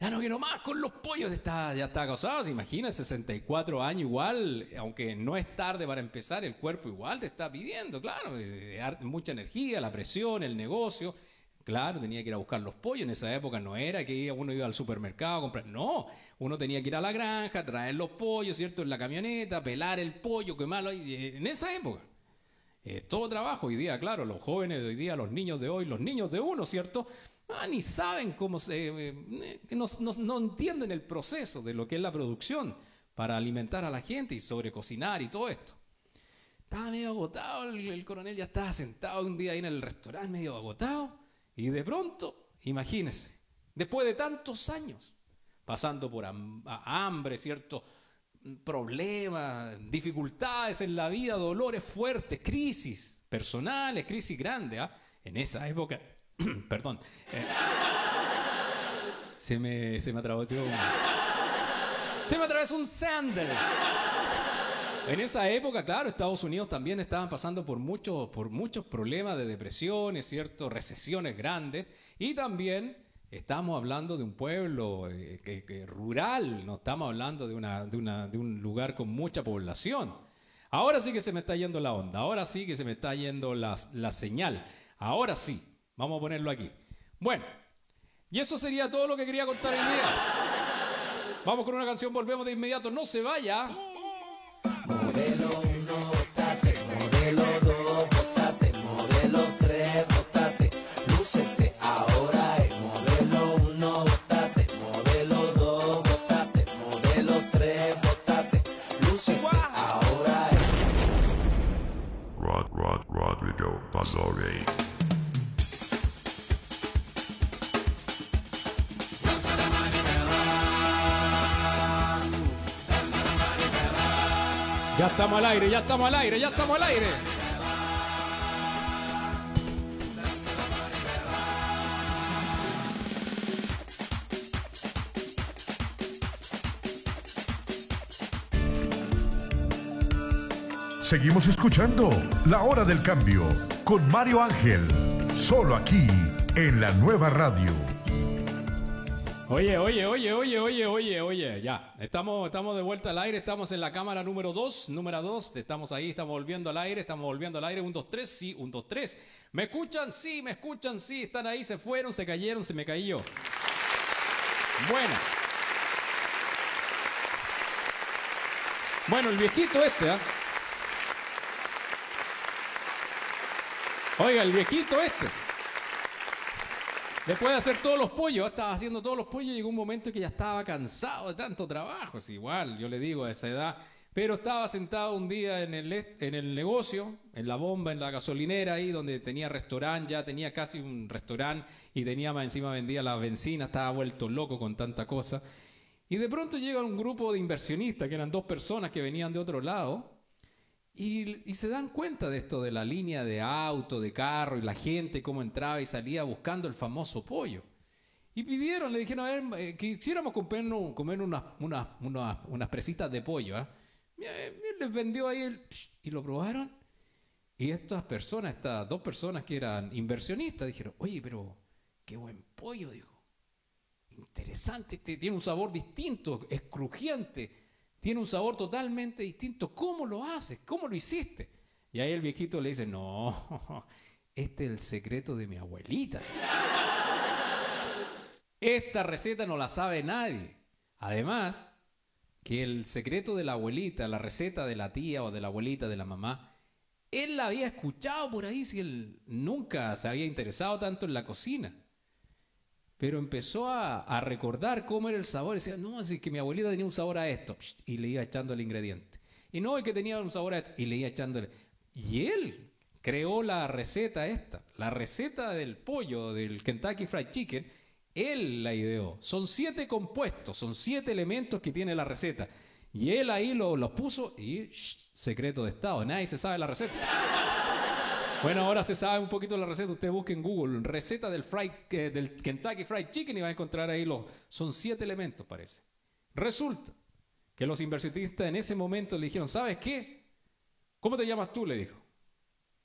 ya no quiero más con los pollos. Está, ya está cansado. Se imagina, 64 años igual, aunque no es tarde para empezar, el cuerpo igual te está pidiendo, claro. Mucha energía, la presión, el negocio. Claro, tenía que ir a buscar los pollos. En esa época no era que uno iba al supermercado a comprar. No, uno tenía que ir a la granja, traer los pollos, ¿cierto? En la camioneta, pelar el pollo, quemarlo. eh, En esa época. Eh, todo trabajo hoy día, claro, los jóvenes de hoy día, los niños de hoy, los niños de uno, ¿cierto? Ah, ni saben cómo se... eh, eh, no, entienden el proceso de lo que es la producción para alimentar a la gente y sobre cocinar y todo esto. Estaba medio agotado, el, el coronel ya estaba sentado un día ahí en el restaurante medio agotado y de pronto, imagínense, después de tantos años, pasando por hambre, ¿cierto? Problemas, dificultades en la vida, dolores fuertes, crisis personales, crisis grandes. ¿ah? En esa época, [coughs] perdón, eh, se me, se me atravesó un- se me atravesó un Sanders. En esa época, claro, Estados Unidos también estaban pasando por muchos, por muchos problemas de depresiones, ¿cierto? Recesiones grandes. Y también estamos hablando de un pueblo eh, que- rural, no estamos hablando de, una, de, una- de un lugar con mucha población. Ahora sí que se me está yendo la onda, ahora sí que se me está yendo la, la señal. Ahora sí, vamos a ponerlo aquí. Bueno, y eso sería todo lo que quería contar hoy día. Vamos con una canción, volvemos de inmediato, no se vaya. Modelo 1, bótate. Modelo 2, bótate. Modelo 3, bótate. Lúcete ahora es modelo 1, bótate. Modelo 2, bótate. Modelo 3, bótate. Lúcete ahora es. Rod, Rod, Rodrigo Bazore. Ya estamos al aire, ya estamos al aire, ya estamos al aire. Seguimos escuchando La Hora del Cambio con Mario Ángel, solo aquí en la nueva radio. Oye, oye, oye, oye, oye, oye, oye, ya. Estamos, estamos de vuelta al aire, estamos en la cámara número 2, número 2, estamos ahí, estamos volviendo al aire, estamos volviendo al aire, 1, 2, 3, sí, 1, 2, 3. ¿Me escuchan? Sí, me escuchan, sí, están ahí, se fueron, se cayeron, se me caí yo. Bueno. Bueno, el viejito este, ¿ah? Oiga, el viejito este. Después de hacer todos los pollos, estaba haciendo todos los pollos, llegó un momento que ya estaba cansado de tanto trabajo. Es igual, yo le digo a esa edad. Pero estaba sentado un día en el, en el negocio, en la bomba, en la gasolinera, ahí donde tenía restaurante, ya tenía casi un restaurante y tenía más encima vendía la benzina, estaba vuelto loco con tanta cosa. Y de pronto llega un grupo de inversionistas, que eran dos personas que venían de otro lado, y, y se dan cuenta de esto, de la línea de auto, de carro, y la gente cómo entraba y salía buscando el famoso pollo. Y pidieron, le dijeron, a ver, eh, quisiéramos comernos- comer unas, unas, unas, unas presitas de pollo. ¿ah?". Eh, les vendió ahí el... Y lo probaron. Y estas personas, estas dos personas que eran inversionistas, dijeron, oye, pero qué buen pollo, dijo. Interesante, este, tiene un sabor distinto, es crujiente, tiene un sabor totalmente distinto. ¿Cómo lo haces? ¿Cómo lo hiciste? Y ahí el viejito le dice, no, [laughs] este es el secreto de mi abuelita. Esta receta no la sabe nadie. Además, que el secreto de la abuelita, la receta de la tía o de la abuelita, de la mamá, él la había escuchado por ahí si él nunca se había interesado tanto en la cocina. Pero empezó a, a recordar cómo era el sabor. Y decía, no, así que mi abuelita tenía un sabor a esto. Y le iba echando el ingrediente. Y no, es que tenía un sabor a esto. Y le iba echándole. Y él creó la receta esta. La receta del pollo, del Kentucky Fried Chicken. Él la ideó. Son siete compuestos, son siete elementos que tiene la receta. Y él ahí lo- los puso y shh, secreto de Estado, nadie se sabe la receta. Bueno, ahora se sabe un poquito la receta. Usted busque en Google receta del, fried, eh, del Kentucky Fried Chicken y va a encontrar ahí los. Son siete elementos, parece. Resulta que los inversionistas en ese momento le dijeron: ¿Sabes qué? ¿Cómo te llamas tú? Le dijo.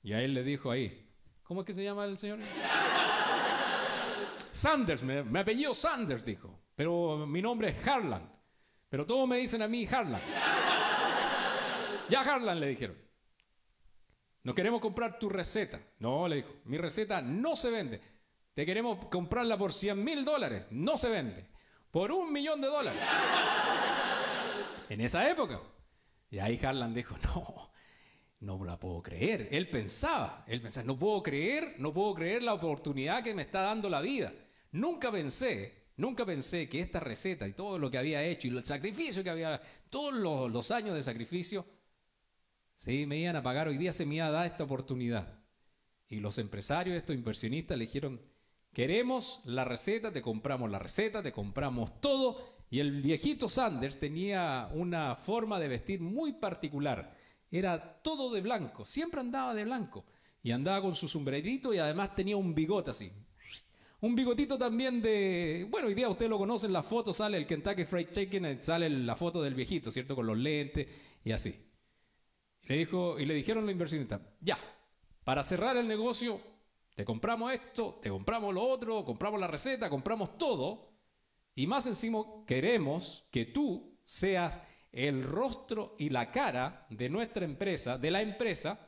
Y a él le dijo ahí: ¿Cómo es que se llama el señor? [laughs] Sanders, me, me apellido Sanders, dijo. Pero mi nombre es Harland. Pero todos me dicen a mí Harland. Ya Harland le dijeron. No queremos comprar tu receta. No, le dijo. Mi receta no se vende. Te queremos comprarla por 100 mil dólares. No se vende. Por un millón de dólares. [laughs] En esa época. Y ahí Harlan dijo, no, no la puedo creer. Él pensaba, él pensaba, no puedo creer, no puedo creer la oportunidad que me está dando la vida. Nunca pensé, nunca pensé que esta receta y todo lo que había hecho y el sacrificio que había, todos los, los años de sacrificio, sí, me iban a pagar. Hoy día se me iba a dar esta oportunidad. Y los empresarios, estos inversionistas, le dijeron, queremos la receta, te compramos la receta, te compramos todo. Y el viejito Sanders tenía una forma de vestir muy particular. Era todo de blanco, siempre andaba de blanco. Y andaba con su sombrerito y además tenía un bigote así. Un bigotito también de... Bueno, hoy día usted lo conoce en la foto, sale el Kentucky Fried Chicken, eh, sale la foto del viejito, ¿cierto? Con los lentes y así. Le, dijo, y le dijeron los inversionistas, ya, para cerrar el negocio, te compramos esto, te compramos lo otro, compramos la receta, compramos todo. Y más encima queremos que tú seas el rostro y la cara de nuestra empresa, de la empresa,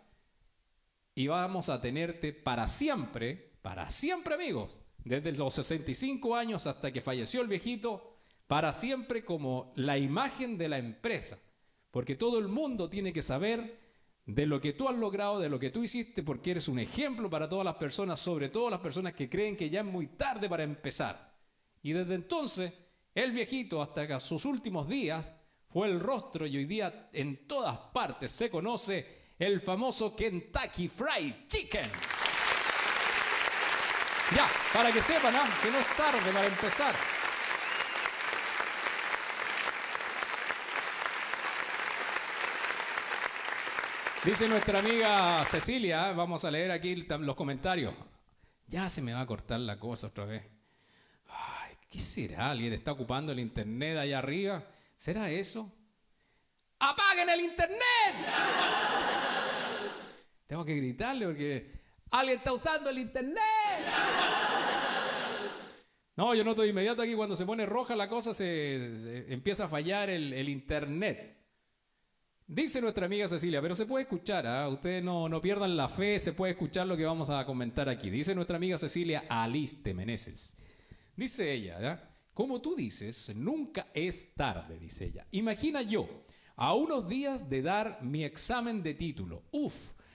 y vamos a tenerte para siempre, para siempre amigos, desde los 65 años hasta que falleció el viejito, para siempre como la imagen de la empresa. Porque todo el mundo tiene que saber de lo que tú has logrado, de lo que tú hiciste, porque eres un ejemplo para todas las personas, sobre todo las personas que creen que ya es muy tarde para empezar. Y desde entonces, el viejito, hasta sus últimos días, fue el rostro y hoy día en todas partes se conoce el famoso Kentucky Fried Chicken. Ya, para que sepan ¿ah? que no es tarde para empezar. Dice nuestra amiga Cecilia, vamos a leer aquí los comentarios. Ya se me va a cortar la cosa otra vez. Ay, ¿qué será? ¿Alguien está ocupando el internet allá arriba? ¿Será eso? ¡Apaguen el internet! Tengo que gritarle porque alguien está usando el internet. No, yo noto de inmediato aquí cuando se pone roja la cosa, se, empieza a fallar el internet. Dice nuestra amiga Cecilia, pero se puede escuchar, ¿ah? ustedes no, no pierdan la fe, se puede escuchar lo que vamos a comentar aquí. Dice nuestra amiga Cecilia Aliste Meneses. Dice ella, como tú dices, nunca es tarde, dice ella. Imagina yo, a unos días de dar mi examen de título. Uf,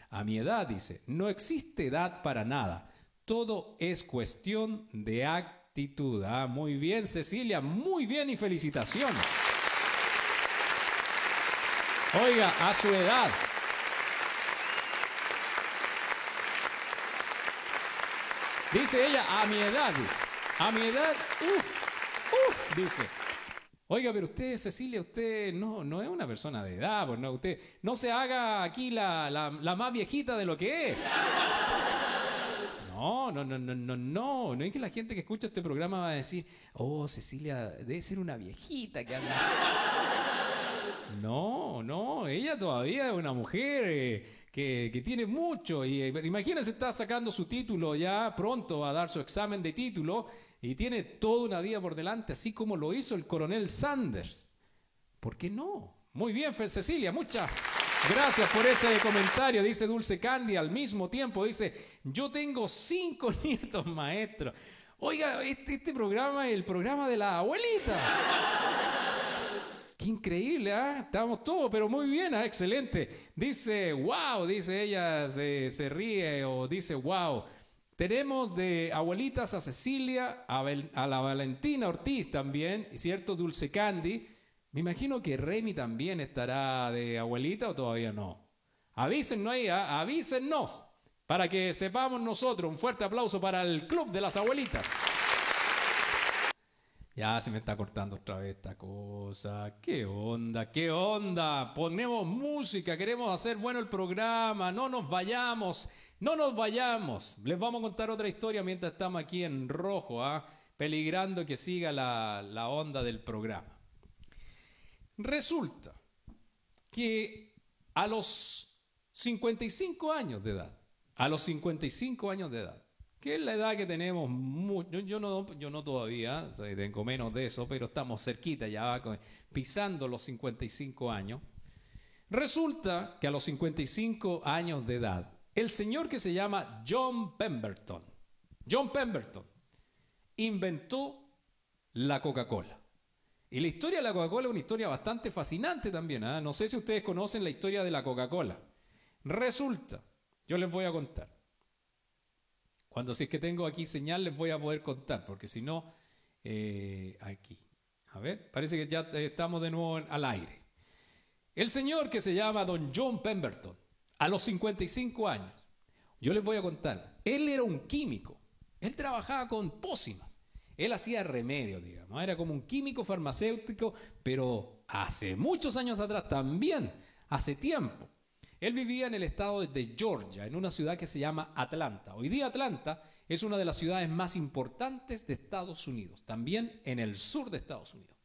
a mi edad, dice, no existe edad para nada. Todo es cuestión de actitud. Ah, muy bien, Cecilia, muy bien y felicitaciones. Oiga, a su edad. Dice ella, a mi edad, dice. A mi edad, uff, uff, dice. Oiga, pero usted, Cecilia, usted no, no es una persona de edad, pues no, usted no se haga aquí la, la, la más viejita de lo que es. No, no, no, no, no, no. No es que la gente que escucha este programa va a decir, oh, Cecilia, debe ser una viejita que anda. No, no, ella todavía es una mujer eh, que, que tiene mucho. Y eh, imagínense, está sacando su título ya pronto, a dar su examen de título y tiene toda una vida por delante, así como lo hizo el coronel Sanders. ¿Por qué no? Muy bien, Fe- Cecilia, muchas gracias por ese comentario. Dice Dulce Candy al mismo tiempo, dice, yo tengo cinco [laughs] nietos maestros. Oiga, este, este programa es el programa de la abuelita. Increíble, ¿ah? Estamos todos, pero muy bien, ¿ah? Excelente. Dice, wow, dice ella, se, ríe o dice, wow. Tenemos de abuelitas a Cecilia, a, la Valentina Ortiz también, ¿cierto? Dulce Candy. Me imagino que Remy también estará de abuelita o todavía no. Avísennos ahí, ¿ah? avísennos, para que sepamos nosotros. Un fuerte aplauso para el Club de las Abuelitas. Ya se me está cortando otra vez esta cosa. ¿Qué onda? ¿Qué onda? Ponemos música, queremos hacer bueno el programa. No nos vayamos, no nos vayamos. Les vamos a contar otra historia mientras estamos aquí en rojo, ¿ah? peligrando que siga la, la onda del programa. Resulta que a los 55 años de edad, a los 55 años de edad, que es la edad que tenemos, mu- yo, no, todavía, tengo menos de eso, pero estamos cerquita ya, pisando los 55 años. Resulta que a los 55 años de edad, el señor que se llama John Pemberton, John Pemberton, inventó la Coca-Cola. Y la historia de la Coca-Cola es una historia bastante fascinante también. ¿ah? No sé si ustedes conocen la historia de la Coca-Cola. Resulta, yo les voy a contar. Cuando si es que tengo aquí señal les voy a poder contar, porque si no, eh, aquí. A ver, parece que ya eh, estamos de nuevo al aire. El señor que se llama Don John Pemberton, a los 55 años, yo les voy a contar, él era un químico, él trabajaba con pócimas, él hacía remedios, digamos, era como un químico farmacéutico, pero hace muchos años atrás también, hace tiempo. Él vivía en el estado de Georgia, en una ciudad que se llama Atlanta. Hoy día Atlanta es una de las ciudades más importantes de Estados Unidos, también en el sur de Estados Unidos.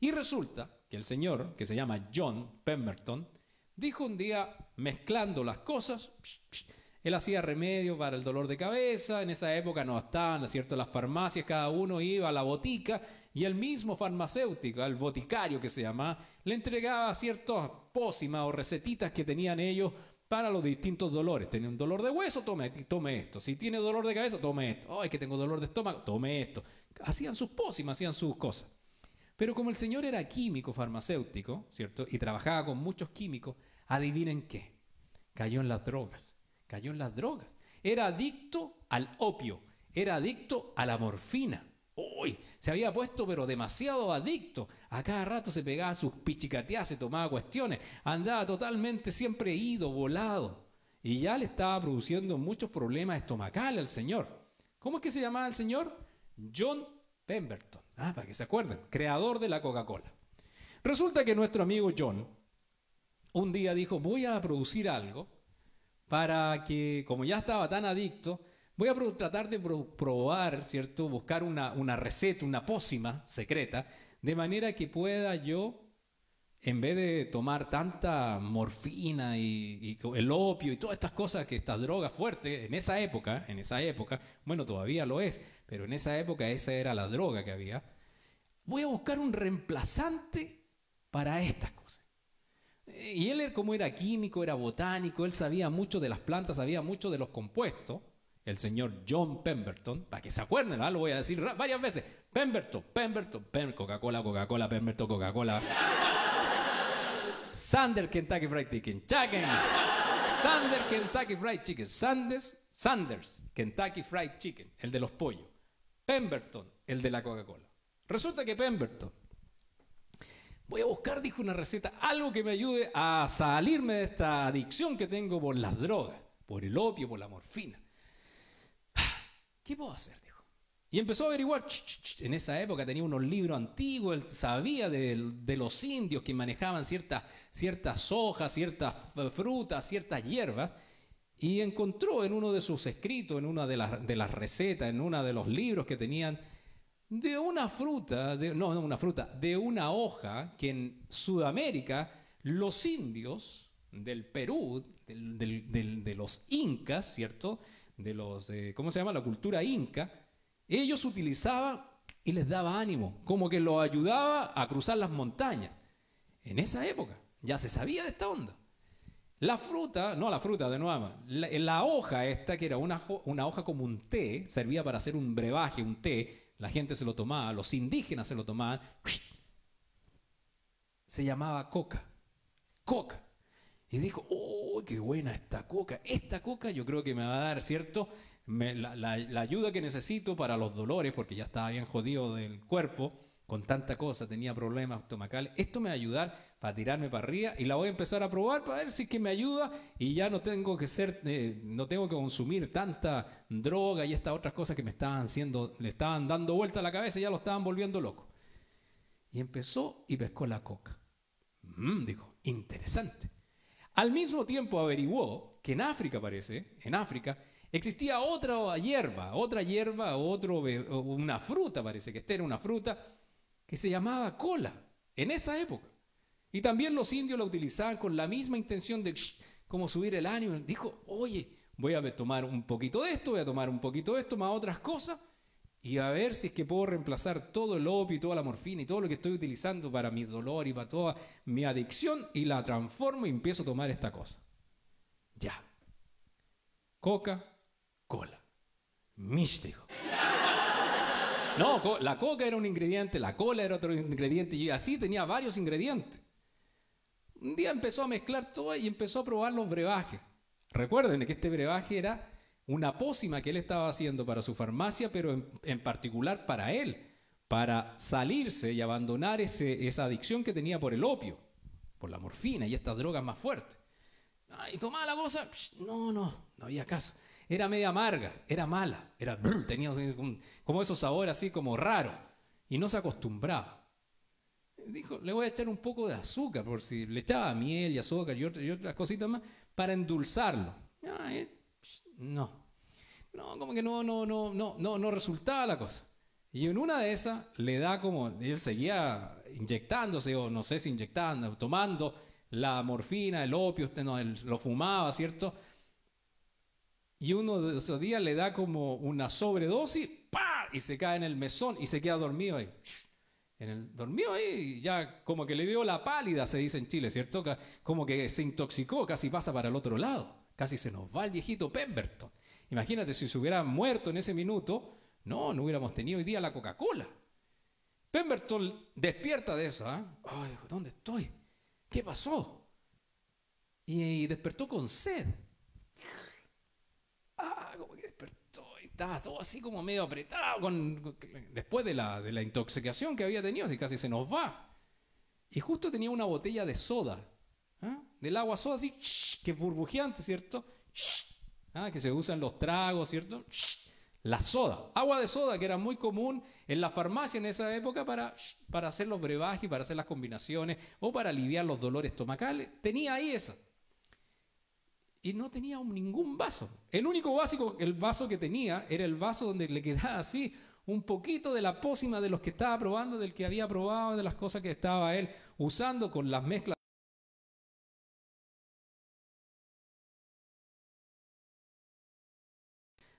Y resulta que el señor, que se llama John Pemberton, dijo un día, mezclando las cosas, él hacía remedio para el dolor de cabeza, en esa época no estaban, ¿cierto? Las farmacias, cada uno iba a la botica y el mismo farmacéutico, el boticario que se llama, le entregaba ciertas pócimas o recetitas que tenían ellos para los distintos dolores. Tiene un dolor de hueso, tome, tome esto. Si tiene dolor de cabeza, tome esto. Ay, que tengo dolor de estómago, tome esto. Hacían sus pócimas, hacían sus cosas. Pero como el señor era químico farmacéutico, ¿cierto? Y trabajaba con muchos químicos, adivinen qué. Cayó en las drogas. Cayó en las drogas. Era adicto al opio. Era adicto a la morfina. Uy, se había puesto pero demasiado adicto. A cada rato se pegaba sus pichicateas, se tomaba cuestiones. Andaba totalmente siempre ido, volado. Y ya le estaba produciendo muchos problemas estomacales al señor. ¿Cómo es que se llamaba el señor? John Pemberton. Ah, para que se acuerden, creador de la Coca-Cola. Resulta que nuestro amigo John un día dijo, voy a producir algo para que, como ya estaba tan adicto, voy a tratar de pro- probar, ¿cierto? Buscar una, receta, una pócima secreta, de manera que pueda yo, en vez de tomar tanta morfina y, y el opio y todas estas cosas, que estas drogas fuertes, en esa época, en esa época, bueno, todavía lo es, pero en esa época esa era la droga que había, voy a buscar un reemplazante para estas cosas. Y él, como era químico, era botánico, él sabía mucho de las plantas, sabía mucho de los compuestos. El señor John Pemberton, para que se acuerden, lo voy a decir varias veces. Pemberton, Pemberton, Pem- Coca-Cola, Coca-Cola, Pemberton, Coca-Cola. Sander Kentucky Fried Chicken, Chicken. Sander Kentucky Fried Chicken. Sanders, Sanders Kentucky Fried Chicken, el de los pollos. Pemberton, el de la Coca-Cola. Resulta que Pemberton Voy a buscar, dijo, una receta, algo que me ayude a salirme de esta adicción que tengo por las drogas, por el opio, por la morfina. ¿Qué puedo hacer? Dijo. Y empezó a averiguar. En esa época tenía unos libros antiguos, él sabía de, de los indios que manejaban ciertas, ciertas hojas, ciertas frutas, ciertas hierbas. Y encontró en uno de sus escritos, en una de las, de recetas, en uno de los libros que tenían, de una fruta, de- no, no una fruta, de una hoja que en Sudamérica los indios del Perú, del- del- del- de los incas, ¿cierto? De los, eh, ¿cómo se llama? La cultura inca, ellos utilizaban y les daba ánimo, como que los ayudaba a cruzar las montañas. En esa época ya se sabía de esta onda. La fruta, no la fruta de nuevo, la, la hoja esta, que era una, una hoja como un té, servía para hacer un brebaje, un té, la gente se lo tomaba, los indígenas se lo tomaban, se llamaba coca, coca. Y dijo, ¡oh, qué buena esta coca! Esta coca yo creo que me va a dar, ¿cierto? La ayuda que necesito para los dolores, porque ya estaba bien jodido del cuerpo, con tanta cosa, tenía problemas estomacales. Esto me va a ayudar para tirarme para arriba y la voy a empezar a probar para ver si es que me ayuda y ya no tengo que ser, eh, no tengo que consumir tanta droga y estas otras cosas que me estaban haciendo, le estaban dando vuelta a la cabeza y ya lo estaban volviendo loco. Y empezó y pescó la coca. Mm, dijo, interesante. Al mismo tiempo averiguó que en África parece, en África, existía otra hierba, otra hierba, otro, una fruta parece que esta era una fruta que se llamaba cola en esa época. Y también los indios la utilizaban con la misma intención de como subir el ánimo. Dijo, oye, voy a tomar un poquito de esto, voy a tomar un poquito de esto, más otras cosas, y a ver si es que puedo reemplazar todo el opio y toda la morfina y todo lo que estoy utilizando para mi dolor y para toda mi adicción y la transformo y empiezo a tomar esta cosa. Ya. Coca, cola. Mish, dijo. No, la coca era un ingrediente, la cola era otro ingrediente y así tenía varios ingredientes. Un día empezó a mezclar todo y empezó a probar los brebajes. Recuerden que este brebaje era una pócima que él estaba haciendo para su farmacia, pero en, particular para él, para salirse y abandonar ese- esa adicción que tenía por el opio, por la morfina y estas drogas más fuertes. Y tomaba la cosa, no, no, no había caso. Era media amarga, era mala, era [clears throat] tenía como esos sabores así como raros y no se acostumbraba. Dijo, le voy a echar un poco de azúcar, por si le echaba miel y azúcar y, otra- y otras cositas más, para endulzarlo. Ah, eh, no, no, como que no, no, no, no, no, no resultaba la cosa. Y en una de esas le da como, él seguía inyectándose, o no sé si inyectando, tomando la morfina, el opio, usted no, él lo fumaba, ¿cierto? Y uno de esos días le da como una sobredosis, ¡pa! Y se cae en el mesón y se queda dormido ahí. En el, dormido ahí, ya como que le dio la pálida, se dice en Chile, ¿cierto? Como que se intoxicó, casi pasa para el otro lado. Casi se nos va el viejito Pemberton. Imagínate si se hubiera muerto en ese minuto, no, no hubiéramos tenido hoy día la Coca-Cola. Pemberton despierta de eso. Ay, dijo, ¿dónde estoy? ¿Qué pasó? Y, despertó con sed. Ah, como que despertó y estaba todo así como medio apretado con, después de la, intoxicación que había tenido, así casi se nos va. Y justo tenía una botella de soda. Del agua soda así, que es burbujeante, ¿cierto? ¿ah? Que se usa en los tragos, ¿cierto? La soda, agua de soda que era muy común en la farmacia en esa época para, para hacer los brebajes, para hacer las combinaciones o para aliviar los dolores estomacales. Tenía ahí esa y no tenía ningún vaso. El único básico, el vaso que tenía era el vaso donde le quedaba así un poquito de la pócima de los que estaba probando, del que había probado, de las cosas que estaba él usando con las mezclas.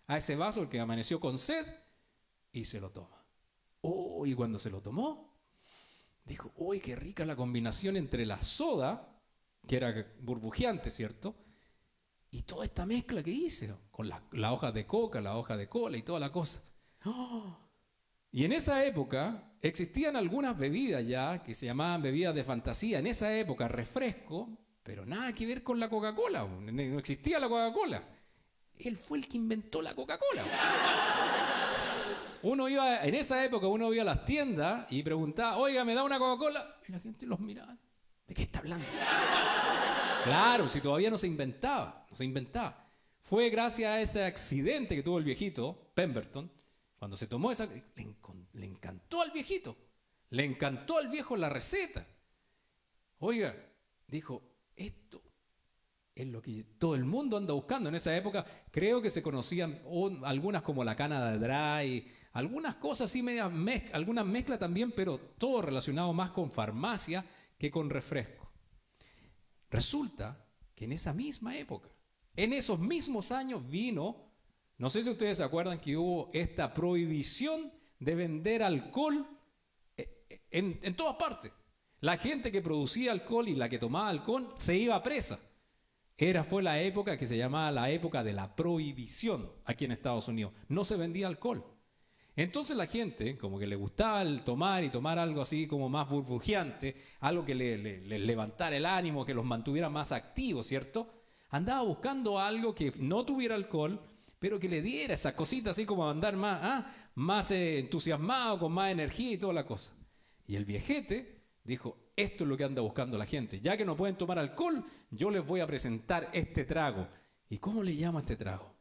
A ese vaso el que amaneció con sed y se lo toma. Oh, y cuando se lo tomó, dijo, uy, qué rica la combinación entre la soda, que era burbujeante, ¿cierto? Y toda esta mezcla que hice, con la, la hoja de coca, la hoja de cola y toda la cosa. ¡Oh! Y en esa época existían algunas bebidas ya que se llamaban bebidas de fantasía. En esa época, refresco, pero nada que ver con la Coca-Cola. No existía la Coca-Cola. Él fue el que inventó la Coca-Cola. Uno iba, en esa época uno iba a las tiendas y preguntaba, oiga, ¿me da una Coca-Cola? Y la gente los miraba. ¿De qué está hablando? Claro, si todavía no se inventaba, no se inventaba. Fue gracias a ese accidente que tuvo el viejito, Pemberton, cuando se tomó esa... Le, encantó al viejito, le encantó al viejo la receta. Oiga, dijo, esto es lo que todo el mundo anda buscando en esa época. Creo que se conocían un- algunas como la cana de dry, algunas cosas así, algunas mezclas también, pero todo relacionado más con farmacia que con refresco. Resulta que en esa misma época, en esos mismos años vino, no sé si ustedes se acuerdan que hubo esta prohibición de vender alcohol eh, en, en todas partes. La gente que producía alcohol y la que tomaba alcohol se iba presa. Era, fue la época que se llamaba la época de la prohibición aquí en Estados Unidos. No se vendía alcohol. Entonces la gente, como que le gustaba el tomar y tomar algo así como más burbujeante, algo que le, le- le levantara el ánimo, que los mantuviera más activos, ¿cierto? Andaba buscando algo que no tuviera alcohol, pero que le diera esa cosita así como andar más, ah, más eh, entusiasmado, con más energía y toda la cosa. Y el viejete dijo, esto es lo que anda buscando la gente. Ya que no pueden tomar alcohol, yo les voy a presentar este trago. ¿Y cómo le llamo a este trago?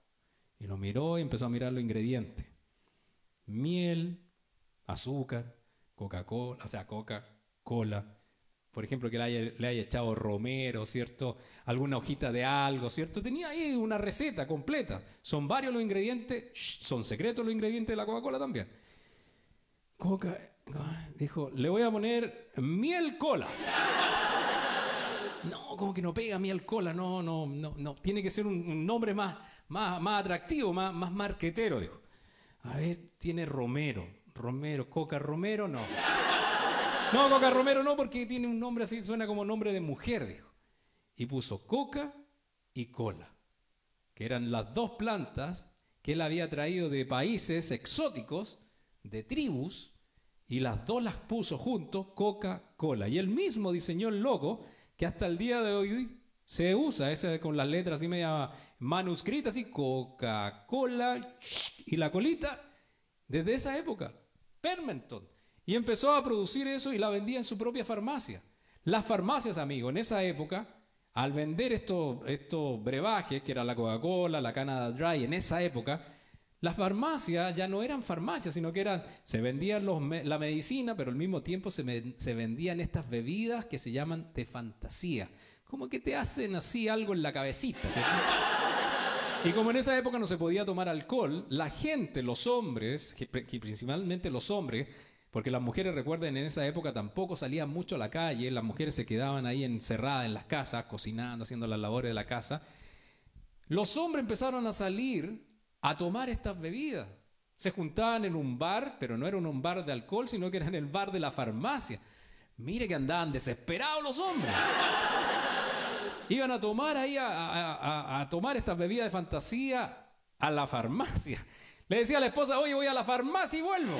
Y lo miró y empezó a mirar los ingredientes. Miel, azúcar, Coca-Cola, o sea, Coca-Cola. Por ejemplo, que le haya, echado romero, ¿cierto? Alguna hojita de algo, ¿cierto? Tenía ahí una receta completa. Son varios los ingredientes, son secretos los ingredientes de la Coca-Cola también. Coca, dijo, le voy a poner miel cola. No, como que no pega miel cola, no, no, no, no. Tiene que ser un, nombre más, más, más atractivo, más, más marquetero, dijo. A ver, tiene Romero. Romero, Coca Romero, no. No, Coca Romero no, porque tiene un nombre así, suena como nombre de mujer, dijo. Y puso Coca y Cola, que eran las dos plantas que él había traído de países exóticos, de tribus, y las dos las puso juntos, Coca-Cola. Y él mismo diseñó el logo que hasta el día de hoy se usa, ese con las letras así media manuscritas, así, Coca-Cola y la colita, desde esa época, Permenton. Y empezó a producir eso y la vendía en su propia farmacia. Las farmacias, amigos, en esa época, al vender estos, estos brebajes, que era la Coca-Cola, la Canada Dry, en esa época, las farmacias ya no eran farmacias, sino que eran, se vendían los, la medicina, pero al mismo tiempo se, vendían estas bebidas que se llaman de fantasía. Como que te hacen así algo en la cabecita. Y como en esa época no se podía tomar alcohol, la gente, los hombres, principalmente los hombres, porque las mujeres, recuerden, en esa época tampoco salían mucho a la calle, las mujeres se quedaban ahí encerradas en las casas, cocinando, haciendo las labores de la casa. Los hombres empezaron a salir a tomar estas bebidas. Se juntaban en un bar, pero no era un bar de alcohol, sino que era en el bar de la farmacia. Mire que andaban desesperados los hombres. Iban a tomar ahí, a, tomar estas bebidas de fantasía a la farmacia. Le decía a la esposa, oye, voy a la farmacia y vuelvo.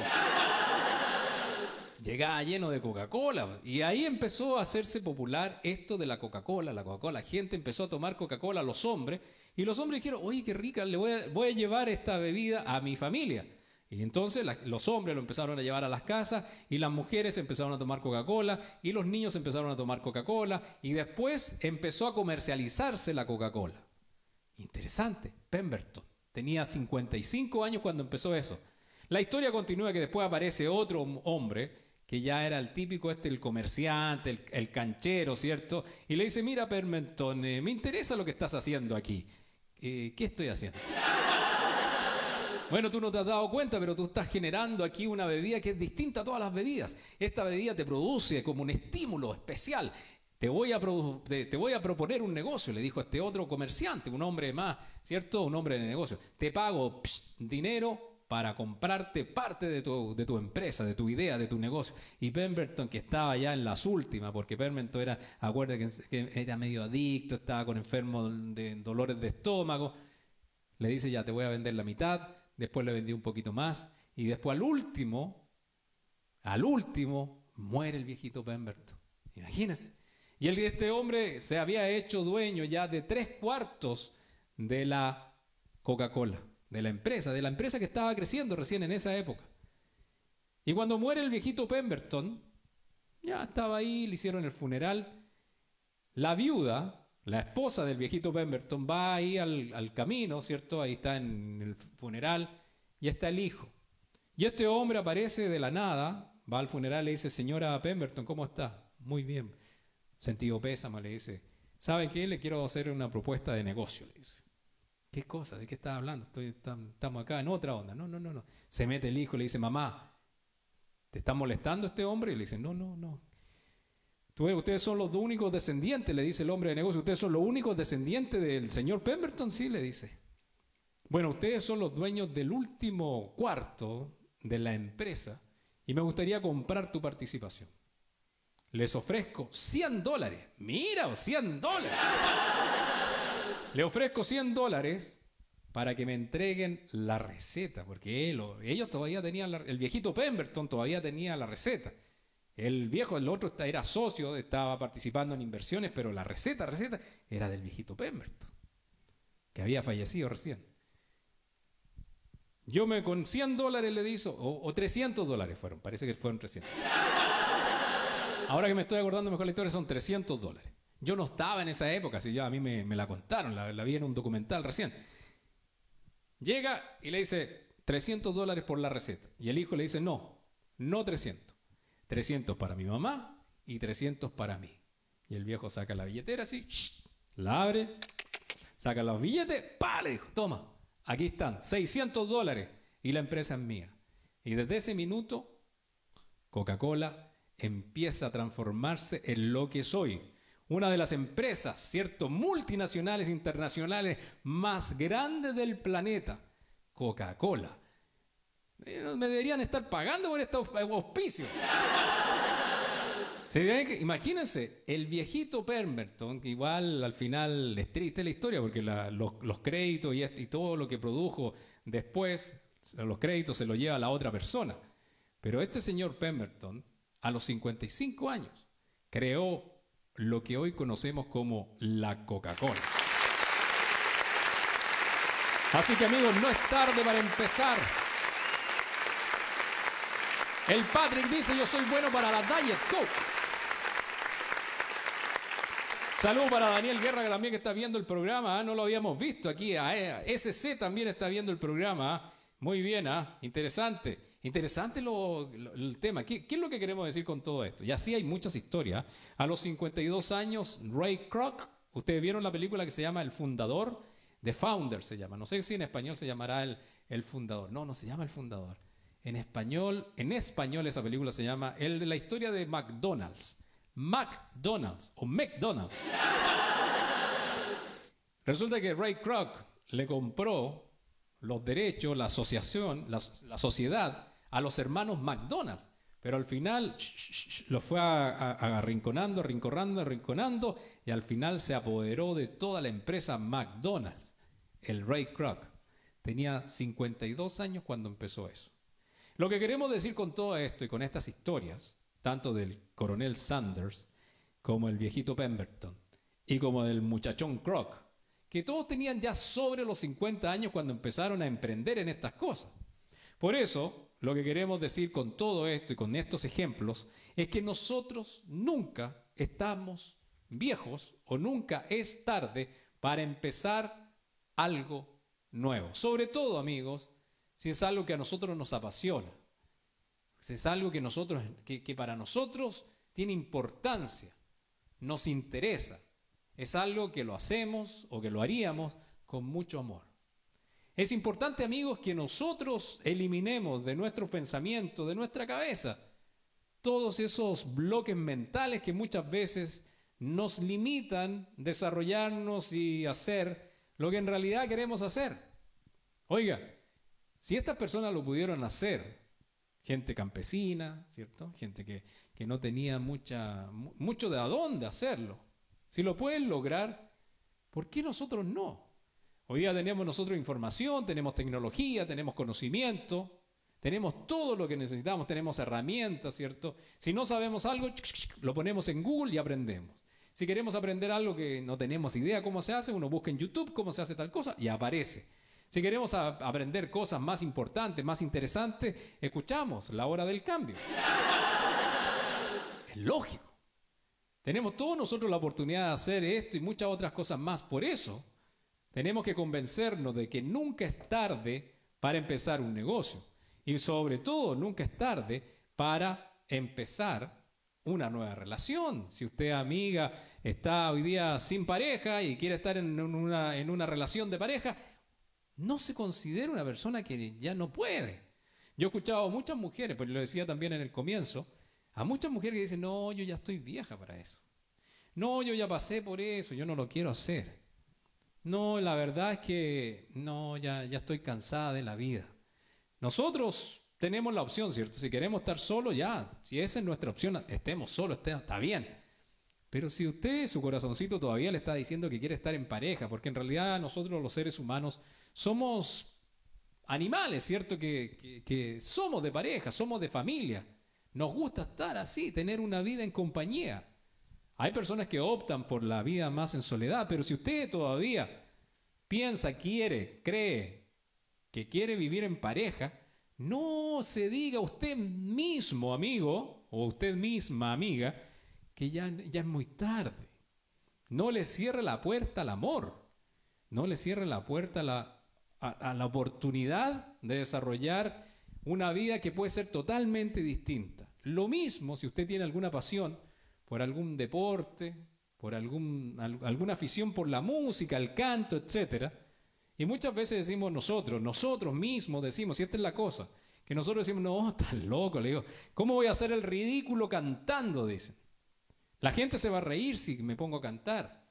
Llegaba lleno de Coca-Cola. Y ahí empezó a hacerse popular esto de la Coca-Cola, la Coca-Cola. La gente empezó a tomar Coca-Cola, los hombres. Y los hombres dijeron, oye, qué rica, le voy a, voy a llevar esta bebida a mi familia. Y entonces la- los hombres lo empezaron a llevar a las casas y las mujeres empezaron a tomar Coca-Cola y los niños empezaron a tomar Coca-Cola y después empezó a comercializarse la Coca-Cola. Interesante, Pemberton. Tenía 55 años cuando empezó eso. La historia continúa que después aparece otro hombre que ya era el típico este, el comerciante, el, el canchero, ¿cierto? Y le dice, mira Pemberton, eh, me interesa lo que estás haciendo aquí. Eh, ¿Qué estoy haciendo? Bueno, tú no te has dado cuenta, pero tú estás generando aquí una bebida que es distinta a todas las bebidas. Esta bebida te produce como un estímulo especial. Te voy, a te, voy a proponer un negocio, le dijo este otro comerciante, un hombre más, ¿cierto? Un hombre de negocio. Te pago dinero para comprarte parte de tu, de tu empresa, de tu idea, de tu negocio. Y Pemberton, que estaba ya en las últimas, porque Pemberton era, acuérdate que, era medio adicto, estaba con enfermo de dolores de estómago, le dice, ya te voy a vender la mitad, después le vendí un poquito más, y después al último, al último, muere el viejito Pemberton. Imagínense. Y el, este hombre se había hecho dueño ya de tres cuartos de la Coca-Cola, de la empresa, de la empresa que estaba creciendo recién en esa época. Y cuando muere el viejito Pemberton, ya estaba ahí, le hicieron el funeral. La viuda, la esposa del viejito Pemberton, va ahí al, camino, ¿cierto? Ahí está en el funeral y está el hijo. Y este hombre aparece de la nada, va al funeral le dice, señora Pemberton, ¿cómo está? Muy bien. Sentido pésamo, le dice, ¿sabe qué? Le quiero hacer una propuesta de negocio, le dice. ¿Qué cosa? ¿De qué estás hablando? Estamos acá en otra onda. No, no, no, no. Se mete el hijo y le dice, mamá, ¿te está molestando este hombre? Y le dice, no, no, no. Tú ustedes son los únicos descendientes, le dice el hombre de negocio. Ustedes son los únicos descendientes del señor Pemberton, sí, le dice. Bueno, ustedes son los dueños del último cuarto de la empresa y me gustaría comprar tu participación. Les ofrezco 100 dólares. Mira, 100 dólares. Le ofrezco 100 dólares para que me entreguen la receta, porque ellos todavía tenían, la- el viejito Pemberton todavía tenía la receta. El viejo, el otro era socio, estaba participando en inversiones, pero la receta, receta, era del viejito Pemberton, que había fallecido recién. Yo me con 100 dólares le eso, o, o 300 dólares fueron, parece que fueron 300. Ahora que me estoy acordando mejor la historia, son 300 dólares. Yo no estaba en esa época, si ya a mí me, la contaron, la, la vi en un documental recién. Llega y le dice 300 dólares por la receta. Y el hijo le dice, no, no 300. 300 para mi mamá y 300 para mí. Y el viejo saca la billetera así, la abre, saca los billetes, ¡pa! Le dijo, toma, aquí están, 600 dólares y la empresa es mía. Y desde ese minuto, Coca-Cola empieza a transformarse en lo que soy. Una de las empresas, ¿cierto? Multinacionales internacionales más grandes del planeta. Coca-Cola. Me deberían estar pagando por deben que- imagínense, el viejito Pemberton, que igual al final es triste la historia porque los, créditos y, este- todo lo que produjo después, los créditos se los lleva la otra persona. Pero este señor Pemberton, a los 55 años, creó lo que hoy conocemos como la Coca-Cola. Así que amigos, no es tarde para empezar. El Patrick dice, yo soy bueno para la Diet Coke. Saludos para Daniel Guerra, que también está viendo el programa. ah, No lo habíamos visto aquí. A a SC también está viendo el programa. ah. Muy bien, ah, interesante. Interesante el tema. ¿Qué, qué es lo que queremos decir con todo esto? Y así hay muchas historias. A los 52 años, Ray Kroc, ustedes vieron la película que se llama El Fundador, The Founder se llama. No sé si en español se llamará el, el Fundador. No, no se llama El Fundador. En español, en español esa película se llama El de la historia de McDonald's. McDonald's o McDonald's. [laughs] Resulta que Ray Kroc le compró los derechos, la asociación, la, sociedad a los hermanos McDonald's. Pero al final lo fue arrinconando, arrinconando, arrinconando y al final se apoderó de toda la empresa McDonald's. El Ray Kroc tenía 52 años cuando empezó eso. Lo que queremos decir con todo esto y con estas historias, tanto del coronel Sanders como el viejito Pemberton y como del muchachón Kroc, que todos tenían ya sobre los 50 años cuando empezaron a emprender en estas cosas. Por eso, lo que queremos decir con todo esto y con estos ejemplos es que nosotros nunca estamos viejos o nunca es tarde para empezar algo nuevo. Sobre todo, amigos, si es algo que a nosotros nos apasiona, si es algo que, nosotros, que, para nosotros tiene importancia, nos interesa, es algo que lo hacemos o que lo haríamos con mucho amor. Es importante, amigos, que nosotros eliminemos de nuestro pensamiento, de nuestra cabeza, todos esos bloques mentales que muchas veces nos limitan desarrollarnos y hacer lo que en realidad queremos hacer. Oiga, si estas personas lo pudieron hacer, gente campesina, ¿cierto? Gente que, que no tenía mucha, mu- mucho de a dónde hacerlo. Si lo pueden lograr, ¿por qué nosotros no? Hoy día tenemos nosotros información, tenemos tecnología, tenemos conocimiento, tenemos todo lo que necesitamos, tenemos herramientas, ¿cierto? Si no sabemos algo, lo ponemos en Google y aprendemos. Si queremos aprender algo que no tenemos idea cómo se hace, uno busca en YouTube cómo se hace tal cosa y aparece. Si queremos aprender cosas más importantes, más interesantes, escuchamos la hora del cambio. Es lógico. Tenemos todos nosotros la oportunidad de hacer esto y muchas otras cosas más. Por eso, tenemos que convencernos de que nunca es tarde para empezar un negocio. Y sobre todo, nunca es tarde para empezar una nueva relación. Si usted, amiga, está hoy día sin pareja y quiere estar en una, en una relación de pareja, no se considera una persona que ya no puede. Yo he escuchado a muchas mujeres, pues lo decía también en el comienzo, a muchas mujeres que dicen, no, yo ya estoy vieja para eso. No, yo ya pasé por eso, yo no lo quiero hacer. No, la verdad es que no, ya, ya estoy cansada de la vida. Nosotros tenemos la opción, ¿cierto? Si queremos estar solos, ya. Si esa es nuestra opción, estemos solos, está bien. Pero si usted, su corazoncito todavía le está diciendo que quiere estar en pareja, porque en realidad nosotros los seres humanos somos animales, ¿cierto? Que- que somos de pareja, somos de familia. Nos gusta estar así, tener una vida en compañía. Hay personas que optan por la vida más en soledad, pero si usted todavía piensa, quiere, cree que quiere vivir en pareja, no se diga usted mismo, amigo, o usted misma, amiga, que ya, ya es muy tarde. No le cierre la puerta al amor. No le cierre la puerta a la, a, a la oportunidad de desarrollar una vida que puede ser totalmente distinta. Lo mismo si usted tiene alguna pasión por algún deporte, por algún, al- alguna afición por la música, el canto, etcétera. Y muchas veces decimos nosotros, nosotros mismos decimos, y esta es la cosa, que nosotros decimos, no, estás loco, le digo, ¿cómo voy a hacer el ridículo cantando? Dicen. La gente se va a reír si me pongo a cantar.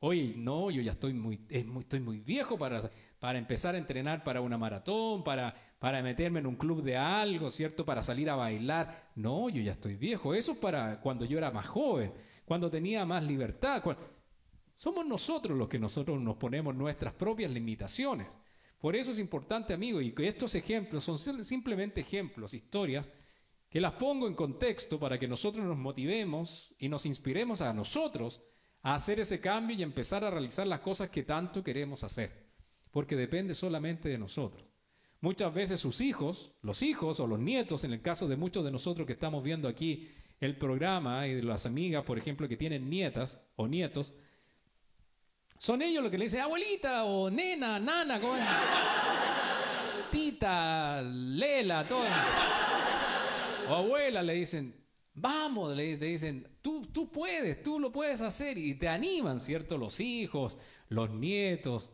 Oye, no, yo ya estoy muy, muy- estoy muy viejo para, para empezar a entrenar para una maratón, para, para meterme en un club de algo, ¿cierto? Para salir a bailar. No, yo ya estoy viejo. Eso es para cuando yo era más joven, cuando tenía más libertad. cua- Somos nosotros los que nosotros nos ponemos nuestras propias limitaciones. Por eso es importante, amigo, y que estos ejemplos son sim- simplemente ejemplos, historias, que las pongo en contexto para que nosotros nos motivemos y nos inspiremos a nosotros a hacer ese cambio y empezar a realizar las cosas que tanto queremos hacer, porque depende solamente de nosotros. Muchas veces sus hijos, los hijos o los nietos, en el caso de muchos de nosotros que estamos viendo aquí el programa y de las amigas, por ejemplo, que tienen nietas o nietos, son ellos los que le dicen abuelita o nena, nana, [laughs] tita, lela, todo. O abuela le dicen, vamos, le le dicen, tú, tú puedes, tú lo puedes hacer. Y te animan, ¿cierto? Los hijos, los nietos,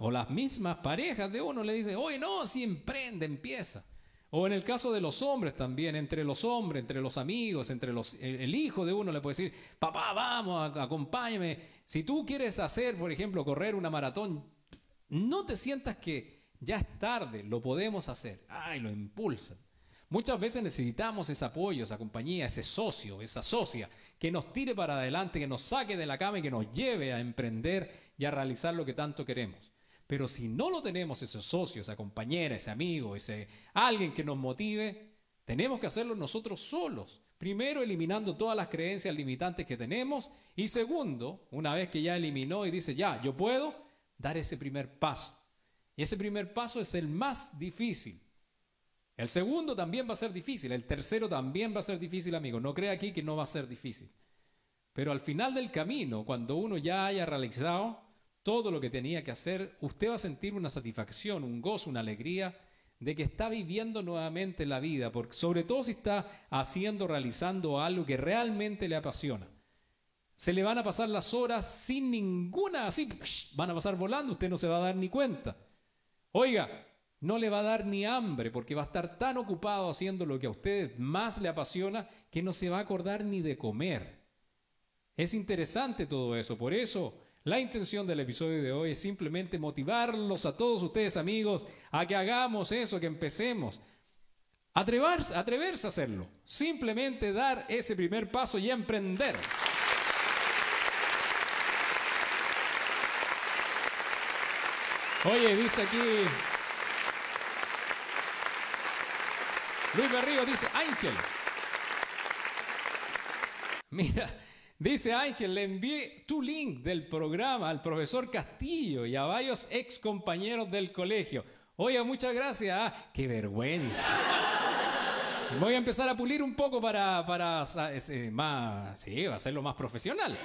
o las mismas parejas de uno le dicen, oye, no, si emprende, empieza. O en el caso de los hombres también, entre los hombres, entre los amigos, entre los, el, hijo de uno le puede decir, papá, vamos, acompáñame. Si tú quieres hacer, por ejemplo, correr una maratón, no te sientas que ya es tarde, lo podemos hacer. Ay, lo impulsan. Muchas veces necesitamos ese apoyo, esa compañía, ese socio, esa socia, que nos tire para adelante, que nos saque de la cama y que nos lleve a emprender y a realizar lo que tanto queremos. Pero si no lo tenemos, ese socio, esa compañera, ese amigo, ese alguien que nos motive, tenemos que hacerlo nosotros solos. Primero, eliminando todas las creencias limitantes que tenemos. Y segundo, una vez que ya eliminó y dice, ya, yo puedo, dar ese primer paso. Y ese primer paso es el más difícil. El segundo también va a ser difícil. El tercero también va a ser difícil, amigo. No crea aquí que no va a ser difícil. Pero al final del camino, cuando uno ya haya realizado todo lo que tenía que hacer, usted va a sentir una satisfacción, un gozo, una alegría de que está viviendo nuevamente la vida, porque sobre todo si está haciendo, realizando algo que realmente le apasiona. Se le van a pasar las horas sin ninguna, así, van a pasar volando, usted no se va a dar ni cuenta. Oiga, no le va a dar ni hambre porque va a estar tan ocupado haciendo lo que a usted más le apasiona que no se va a acordar ni de comer. Es interesante todo eso, por eso la intención del episodio de hoy es simplemente motivarlos a todos ustedes amigos a que hagamos eso, que empecemos. Atreverse, atreverse a hacerlo, simplemente dar ese primer paso y emprender. Oye, dice aquí Luis Berrío, dice Ángel. Mira, dice Ángel, le envié tu link del programa al profesor Castillo y a varios ex compañeros del colegio. Oiga, muchas gracias. Ah, qué vergüenza. Voy a empezar a pulir un poco para, para más, sí, hacerlo más profesional.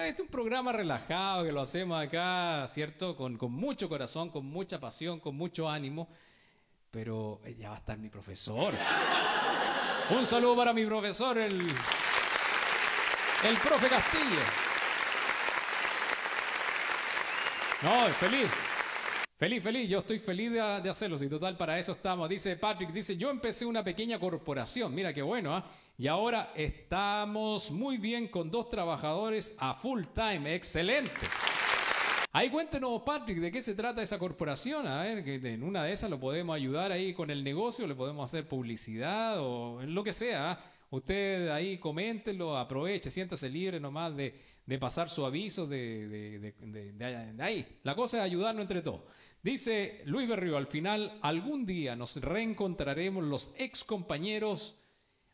Este es un programa relajado que lo hacemos acá, ¿cierto? Con, con mucho corazón, con mucha pasión, con mucho ánimo. Pero eh, ya va a estar mi profesor. Un saludo para mi profesor, el, el profe Castillo. No, feliz. Feliz, feliz, yo estoy feliz de, hacerlo, y total para eso estamos. Dice Patrick, dice, yo empecé una pequeña corporación, mira qué bueno, ¿ah? Y ahora estamos muy bien con dos trabajadores a full time, excelente. Ahí cuéntenos, Patrick, de qué se trata esa corporación, a ver, que en una de esas lo podemos ayudar ahí con el negocio, le podemos hacer publicidad o lo que sea. ¿ah? Usted ahí coméntelo, aproveche, siéntase libre nomás de, de pasar su aviso de, de- de- ahí. La cosa es ayudarnos entre todos. Dice Luis Berrío, al final, algún día nos reencontraremos los ex compañeros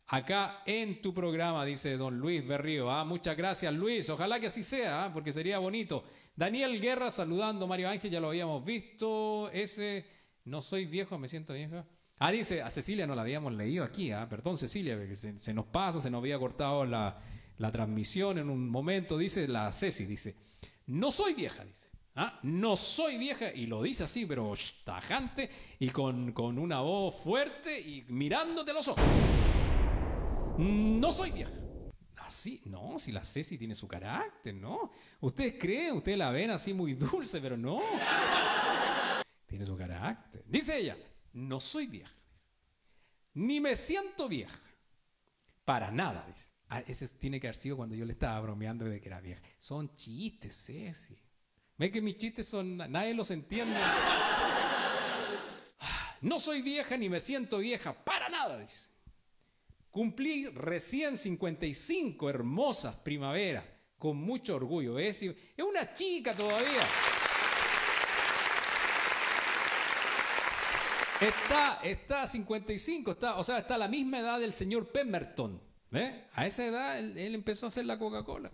acá en tu programa, dice don Luis Berrío. Ah, muchas gracias, Luis. Ojalá que así sea, ah, porque sería bonito. Daniel Guerra saludando, Mario Ángel, ya lo habíamos visto. Ese, no soy viejo, me siento vieja. Ah, dice, a Cecilia no la habíamos leído aquí, ah, perdón Cecilia, se, nos pasa, se nos había cortado la, la transmisión en un momento, dice la Ceci, dice, no soy vieja, dice. Ah, no soy vieja, y lo dice así, pero sh, tajante y con, con una voz fuerte y mirándote los ojos. No soy vieja. Así, no, si la Ceci tiene su carácter, ¿no? Ustedes creen, ustedes la ven así muy dulce, pero no. Tiene su carácter. Dice ella, no soy vieja. Ni me siento vieja. Para nada, dice. Ah, ese tiene que haber sido cuando yo le estaba bromeando de que era vieja. Son chistes, Ceci. Ve que mis chistes son. Nadie los entiende. Ah, No soy vieja ni me siento vieja. Para nada, dice. Cumplí recién 55 hermosas primaveras. Con mucho orgullo. Es, es una chica todavía. Está, está a 55, está, o sea, está a la misma edad del señor Pemberton. ¿ve? A esa edad él, empezó a hacer la Coca-Cola.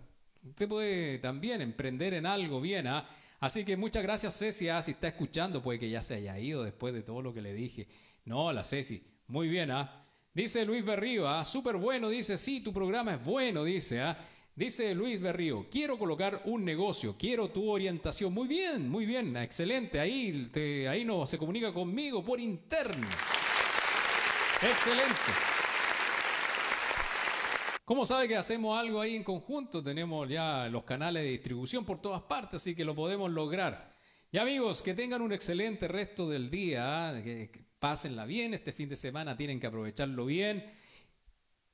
Usted puede también emprender en algo bien. ¿ah? Así que muchas gracias, Ceci. Ah, si está escuchando, puede que ya se haya ido después de todo lo que le dije. No, la Ceci. Muy bien, ¿ah? Dice Luis Berrío, ¿ah? Súper bueno, dice, sí, tu programa es bueno, dice, ¿ah? Dice Luis Berrío, quiero colocar un negocio, quiero tu orientación. Muy bien, muy bien, excelente. Ahí, te- ahí no, se comunica conmigo por interno. Excelente. ¿Cómo sabe que hacemos algo ahí en conjunto? Tenemos ya los canales de distribución por todas partes, así que lo podemos lograr. Y amigos, que tengan un excelente resto del día, ¿ah? que, pásenla bien, este fin de semana tienen que aprovecharlo bien.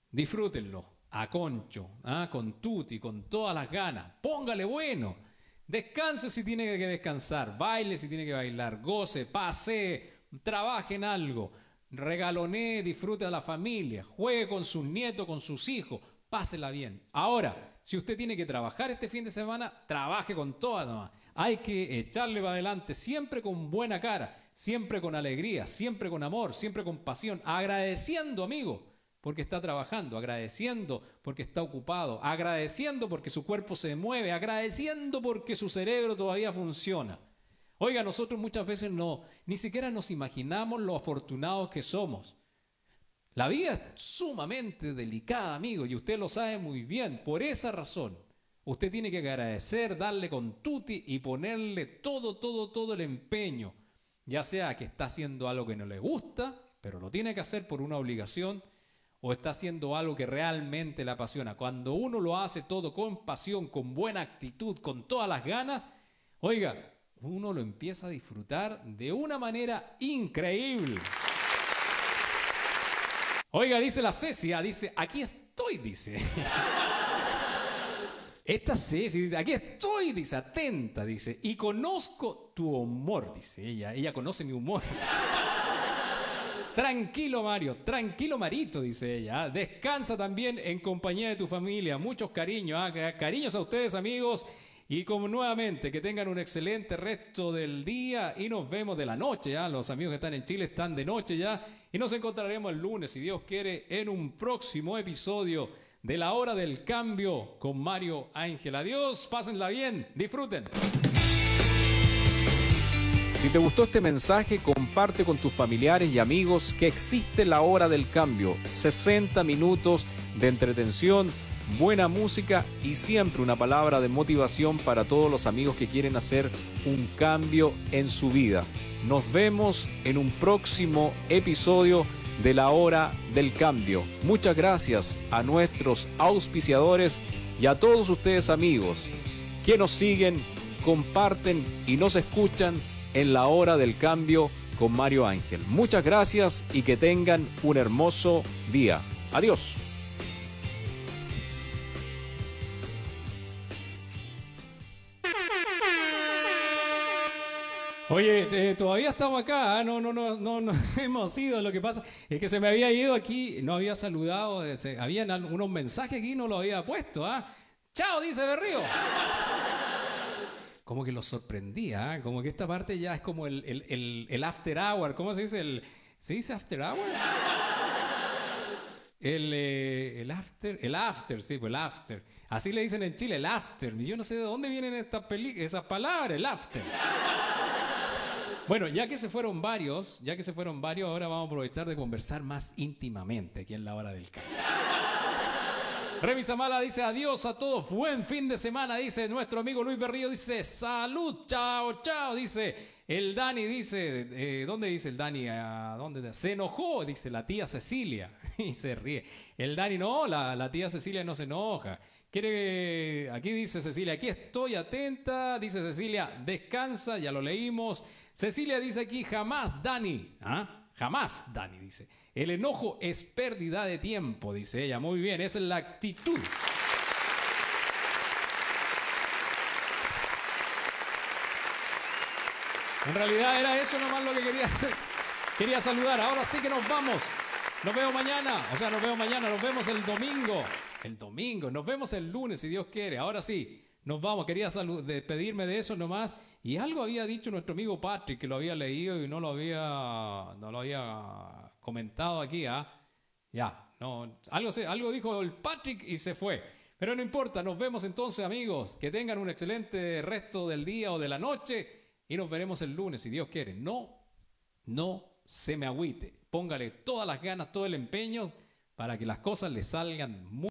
Disfrútenlo, a concho, ¿ah? con tutti, con todas las ganas. Póngale bueno. Descanse si tiene que descansar, baile si tiene que bailar, goce, pase, trabaje en algo, regalonee, disfrute a la familia, juegue con sus nietos, con sus hijos, pásela bien. Ahora, si usted tiene que trabajar este fin de semana, trabaje con toda nomás. Hay que echarle para adelante, siempre con buena cara, siempre con alegría, siempre con amor, siempre con pasión, agradeciendo, amigo, porque está trabajando, agradeciendo porque está ocupado, agradeciendo porque su cuerpo se mueve, agradeciendo porque su cerebro todavía funciona. Oiga, nosotros muchas veces no, ni siquiera nos imaginamos lo afortunados que somos. La vida es sumamente delicada, amigo, y usted lo sabe muy bien. Por esa razón, usted tiene que agradecer, darle con tutti y ponerle todo, todo, todo el empeño. Ya sea que está haciendo algo que no le gusta, pero lo tiene que hacer por una obligación, o está haciendo algo que realmente le apasiona. Cuando uno lo hace todo con pasión, con buena actitud, con todas las ganas, oiga, uno lo empieza a disfrutar de una manera increíble. Oiga, dice la Cecia, dice, aquí estoy, dice. [laughs] Esta Ceci dice, aquí estoy, dice, atenta, dice, y conozco tu humor, dice ella, ella conoce mi humor. Tranquilo Mario, tranquilo Marito, dice ella. ¿ah? Descansa también en compañía de tu familia. Muchos cariños, ¿ah? Ca- cariños a ustedes amigos. Y como nuevamente, que tengan un excelente resto del día y nos vemos de la noche. ¿ya? Los amigos que están en Chile están de noche ya. Y nos encontraremos el lunes, si Dios quiere, en un próximo episodio de la hora del cambio con Mario Ángel. Adiós, pásenla bien, disfruten. Si te gustó este mensaje, comparte con tus familiares y amigos que existe la hora del cambio. 60 minutos de entretención, buena música y siempre una palabra de motivación para todos los amigos que quieren hacer un cambio en su vida. Nos vemos en un próximo episodio de la hora del cambio. Muchas gracias a nuestros auspiciadores y a todos ustedes amigos que nos siguen, comparten y nos escuchan en la hora del cambio con Mario Ángel. Muchas gracias y que tengan un hermoso día. Adiós. Oye, eh, todavía estamos acá, ¿ah? no, no, no, no, [laughs] hemos ido. Lo que pasa es que se me había ido aquí, no había saludado, eh, habían unos mensajes aquí, no lo había puesto. ¿ah? Chao, dice Berrío. Como que los sorprendía, ¿ah? como que esta parte ya es como el, el- el- el after hour, ¿cómo se dice? El, ¿Se dice after hour? El, eh, el after, el after, sí, pues el after. Así le dicen en Chile, el after. Yo no sé de dónde vienen estas esas palabras, el after. Bueno, ya que se fueron varios, ya que se fueron varios, ahora vamos a aprovechar de conversar más íntimamente aquí en la hora del cambio. Remy Zamala dice adiós a todos, buen fin de semana, dice nuestro amigo Luis Berrío, dice salud, chao, chao, dice el Dani, dice, eh, ¿dónde dice el Dani? ¿A dónde? Se enojó, dice la tía Cecilia, [laughs] y se ríe. El Dani, no, la, la tía Cecilia no se enoja. Quiere, aquí dice Cecilia, aquí estoy atenta, dice Cecilia, descansa, ya lo leímos. Cecilia dice aquí, jamás, Dani, ¿ah? Jamás, Dani dice. El enojo es pérdida de tiempo, dice ella. Muy bien, esa es la actitud. En realidad era eso nomás lo que quería, [laughs] quería saludar. Ahora sí que nos vamos. Nos vemos mañana. O sea, nos vemos mañana. Nos vemos el domingo. El domingo. Nos vemos el lunes, si Dios quiere. Ahora sí. Nos vamos. Quería despedirme de eso nomás. Y algo había dicho nuestro amigo Patrick, que lo había leído y no lo había, no lo había comentado aquí. ¿ah? Ya. No, algo, algo dijo el Patrick y se fue. Pero no importa. Nos vemos entonces, amigos. Que tengan un excelente resto del día o de la noche. Y nos veremos el lunes, si Dios quiere. No, no se me agüite. Póngale todas las ganas, todo el empeño para que las cosas le salgan muy